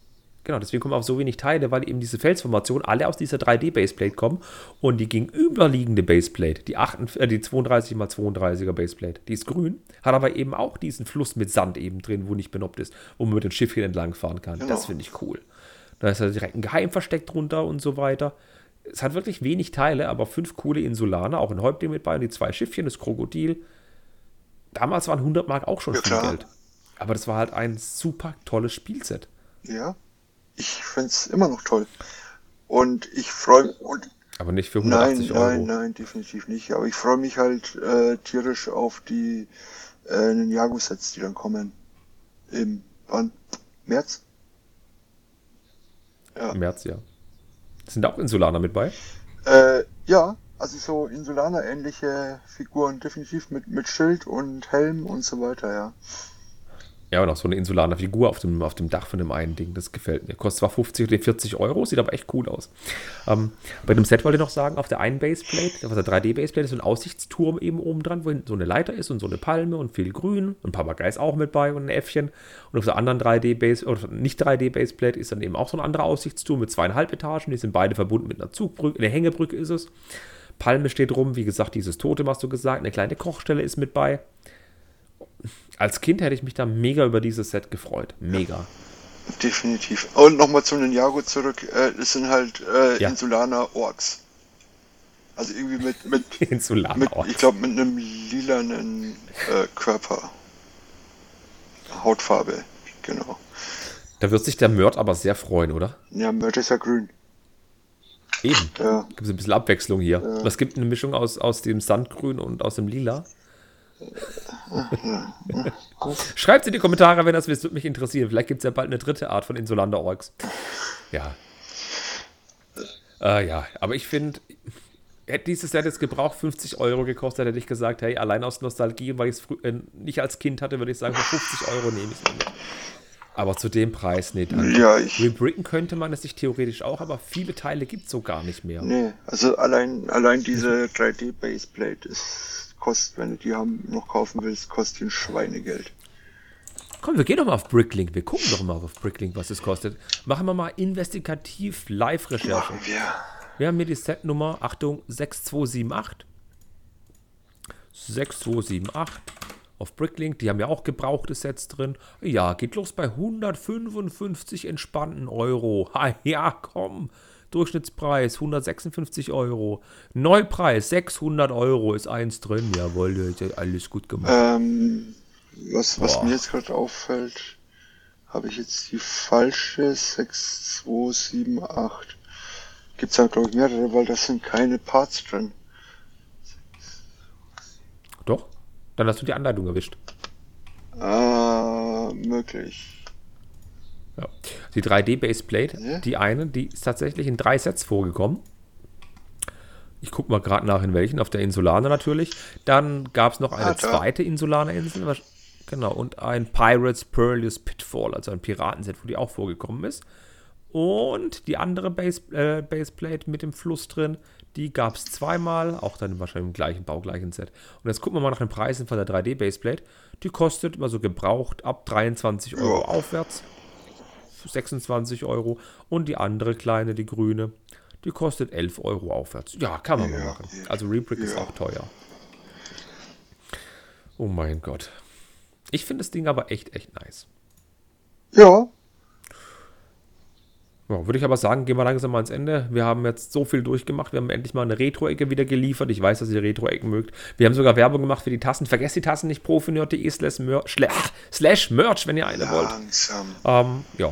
genau, deswegen kommen auch so wenig Teile, weil eben diese Felsformationen alle aus dieser 3D-Baseplate kommen und die gegenüberliegende Baseplate, die, 38, äh, die 32 x 32er Baseplate, die ist grün, hat aber eben auch diesen Fluss mit Sand eben drin, wo nicht benoppt ist, wo man mit dem Schiffchen entlang fahren kann. Genau. Das finde ich cool. Da ist ja direkt ein Geheimversteck drunter und so weiter. Es hat wirklich wenig Teile, aber fünf coole Insulaner, auch ein Häuptling mit bei und die zwei Schiffchen, das Krokodil. Damals waren 100 Mark auch schon Ja, viel. Geld. Aber das war halt ein super tolles Spielset. Ja, ich find's immer noch toll. Und ich freue und Aber nicht für nein, 180 Euro. nein, nein, definitiv nicht. Aber ich freue mich halt äh, tierisch auf die äh, Ninjago-Sets, die dann kommen. Im wann? März? Ja. Im März, ja. Sind auch Insulaner mit bei? Äh, ja, also so Insulaner-ähnliche Figuren, definitiv mit, mit Schild und Helm und so weiter, ja. Ja, und auch so eine Insulaner Figur auf dem, auf dem Dach von dem einen Ding. Das gefällt mir. Kostet zwar 50 oder 40 Euro, sieht aber echt cool aus. Ähm, bei dem Set wollte ich noch sagen, auf der einen Baseplate, auf der 3D-Baseplate ist so ein Aussichtsturm eben oben dran, wo so eine Leiter ist und so eine Palme und viel Grün. Und ein Papagei ist auch mit bei und ein Äffchen. Und auf der anderen 3D-Base, oder nicht 3D-Baseplate ist dann eben auch so ein anderer Aussichtsturm mit zweieinhalb Etagen. Die sind beide verbunden mit einer Zugbrücke, eine Hängebrücke ist es. Palme steht rum, wie gesagt, dieses Totem hast du gesagt. Eine kleine Kochstelle ist mit bei. Als Kind hätte ich mich da mega über dieses Set gefreut. Mega. Definitiv. Und nochmal zu Ninjago zurück. Äh, es sind halt äh, Ja. Insulaner Orks. Also irgendwie mit, mit, Insulaner. mit Orks. ich glaube, mit einem lilanen äh, Körper. Hautfarbe, genau. Da wird sich der Mörd aber sehr freuen, oder? Ja, Merch ist ja grün. Eben. Ja. Gibt es ein bisschen Abwechslung hier. Was gibt eine Mischung aus, aus dem Sandgrün und aus dem Lila? Schreibt in die Kommentare, wenn das wisst, würde mich interessieren. Vielleicht gibt es ja bald eine dritte Art von Insulander Orks. Ja. Äh, ja, aber ich finde, hätte dieses Set jetzt gebraucht 50 Euro gekostet, hätte ich gesagt, hey, allein aus Nostalgie, weil ich es äh, nicht als Kind hatte, würde ich sagen, für 50 Euro nehme ich es mit. Aber zu dem Preis, nee, danke. Ja, ich- Rebricken könnte man es sich theoretisch auch, aber viele Teile gibt es so gar nicht mehr. Nee, also allein, allein diese 3D-Baseplate ist, kostet, wenn du die haben, noch kaufen willst, kostet ein Schweinegeld. Komm, wir gehen doch mal auf Bricklink. Wir gucken doch mal auf Bricklink, was es kostet. Machen wir mal investigativ Live-Recherche. Machen wir. Wir haben hier die Setnummer, Achtung, 6278. 6278 auf Bricklink. Die haben ja auch gebrauchte Sets drin. Ja, geht los bei 155 entspannten Euro. Ha, ja, komm. Durchschnittspreis 156 Euro. Neupreis 600 Euro ist eins drin. Jawohl, ja, alles gut gemacht. Ähm, was, was mir jetzt gerade auffällt, habe ich jetzt die falsche 6278. Gibt's da glaube ich mehrere, weil das sind keine Parts drin. Doch? Dann hast du die Anleitung erwischt. Ah, möglich. Ja. Die 3D-Baseplate, Ja. die eine, die ist tatsächlich in drei Sets vorgekommen. Ich gucke mal gerade nach, in welchen. Auf der Insulane natürlich. Dann gab es noch eine Ah, zweite Insulane-Insel. Genau, und ein Pirates Perilous Pitfall, also ein Piratenset, wo die auch vorgekommen ist. Und die andere Base, äh, Baseplate mit dem Fluss drin, die gab es zweimal, auch dann wahrscheinlich im gleichen baugleichen Set. Und jetzt gucken wir mal nach den Preisen von der 3D-Baseplate. Die kostet immer so gebraucht ab 23 Euro Ja. aufwärts. 26 Euro. Und die andere kleine, die grüne, die kostet 11 Euro aufwärts. Ja, kann man mal Ja, machen. ja. Also Rebrick ist Ja. auch teuer. Oh mein Gott. Ich finde das Ding aber echt, echt nice. Ja, Ja, würde ich aber sagen, gehen wir langsam mal ans Ende. Wir haben jetzt so viel durchgemacht. Wir haben endlich mal eine Retro-Ecke wieder geliefert. Ich weiß, dass ihr Retro-Ecken mögt. Wir haben sogar Werbung gemacht für die Tassen. Vergesst die Tassen nicht, profinerd.de slash, merch, wenn ihr eine wollt. langsam. Ähm, ja.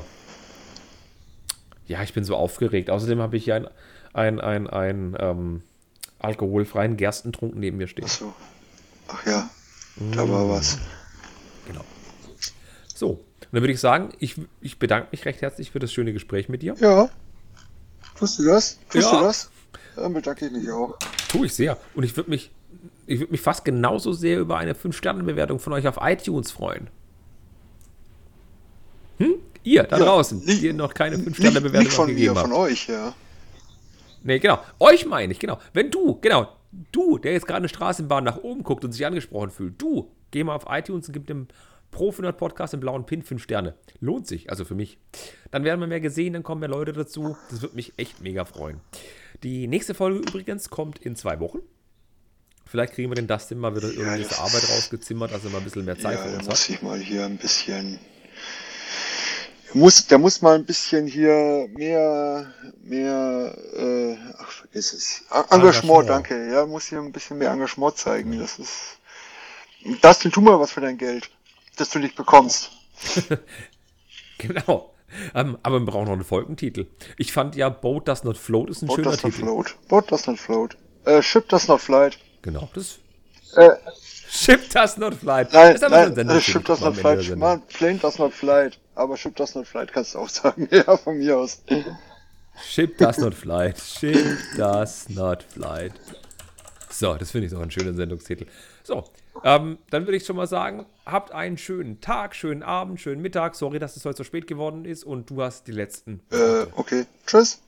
Ja, ich bin so aufgeregt. Außerdem habe ich hier ein, ein, ein, ein ähm, alkoholfreien Gerstentrunk neben mir stehen. Achso. Ach ja, da war was. Genau. So, und dann würde ich sagen, ich, ich bedanke mich recht herzlich für das schöne Gespräch mit dir. Ja. Tust du das? Tust Ja. du das? Dann bedanke ich mich auch. Tue ich sehr. Und ich würde mich, ich würde mich fast genauso sehr über eine 5-Sterne-Bewertung von euch auf iTunes freuen. Hm? Ihr, da Ja, draußen, nicht- die ihr noch keine Nicht, 5-Sterne-Bewertung nicht von mir, gegeben von habt. euch, ja. Nee, genau. Euch meine ich, genau. Wenn du, genau, du, der jetzt gerade eine Straßenbahn nach oben guckt und sich angesprochen fühlt, du, geh mal auf iTunes und gib dem Profinerd Podcast im blauen Pin 5 Sterne. Lohnt sich, also für mich. Dann werden wir mehr gesehen, dann kommen mehr Leute dazu. Das wird mich echt mega freuen. Die nächste Folge übrigens kommt in zwei Wochen. Vielleicht kriegen wir den Dustin mal wieder irgendwie aus das- der Arbeit rausgezimmert, dass er mal ein bisschen mehr Zeit Ja, für uns muss hat. ich mal hier ein bisschen. Der muss, der muss mal ein bisschen hier mehr, mehr, äh, ach, vergiss es. Engagement, Engagement. danke. Ja, muss hier ein bisschen mehr Engagement zeigen. Das ist. Dustin, tu mal was für dein Geld, das du nicht bekommst. Genau. Ähm, aber wir brauchen noch einen Folgentitel. Ich fand ja Boat Does Not Float ist ein Boat schöner does not float. Boat does not float. Äh, ship does not flight. Genau. Das Äh, Ship Does Not Flight. nein, Das aber so nein, äh, ship does not flight. Man, plane does not flight. Aber ship does not flight kannst du auch sagen. Ja, von mir aus. Ship does not flight. Ship does not flight. So, das finde ich so einen schönen Sendungstitel. So, ähm, dann würde ich schon mal sagen, habt einen schönen Tag, schönen Abend, schönen Mittag. Sorry, dass es heute so spät geworden ist und du hast die letzten Äh, okay. Tschüss.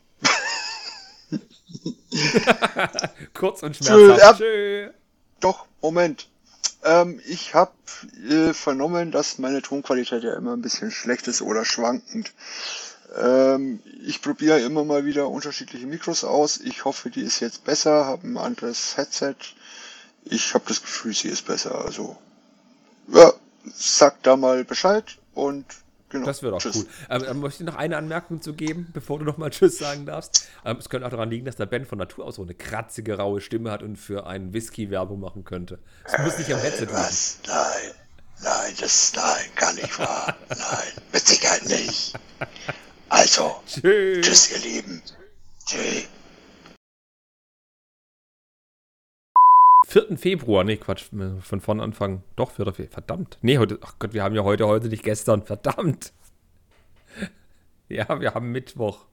kurz und schmerzhaft. ja. Tschö. Doch, Moment. Ähm, ich habe äh, vernommen, dass meine Tonqualität ja immer ein bisschen schlecht ist oder schwankend. Ähm, ich probiere immer mal wieder unterschiedliche Mikros aus. Ich hoffe, die ist jetzt besser, habe ein anderes Headset. Ich habe das Gefühl, sie ist besser. Also, ja, sag da mal Bescheid und genau. Das wird auch Tschüss. cool. Ähm, ähm, möchte ich noch eine Anmerkung zu geben, bevor du nochmal Tschüss sagen darfst. Ähm, es könnte auch daran liegen, dass der Ben von Natur aus so eine kratzige, raue Stimme hat und für einen Whisky Werbung machen könnte. Es muss nicht am Headset liegen. Was? Nein, nein, das nein, gar nicht wahr. Nein, mit Sicherheit nicht. Also, Tschüss. tschüss, ihr Lieben. Tschüss. 4. Februar, nee, Quatsch, von vorne anfangen. Doch, 4. Februar, verdammt. Nee, heute, ach Gott, wir haben ja heute, heute nicht gestern, verdammt. Ja, wir haben Mittwoch.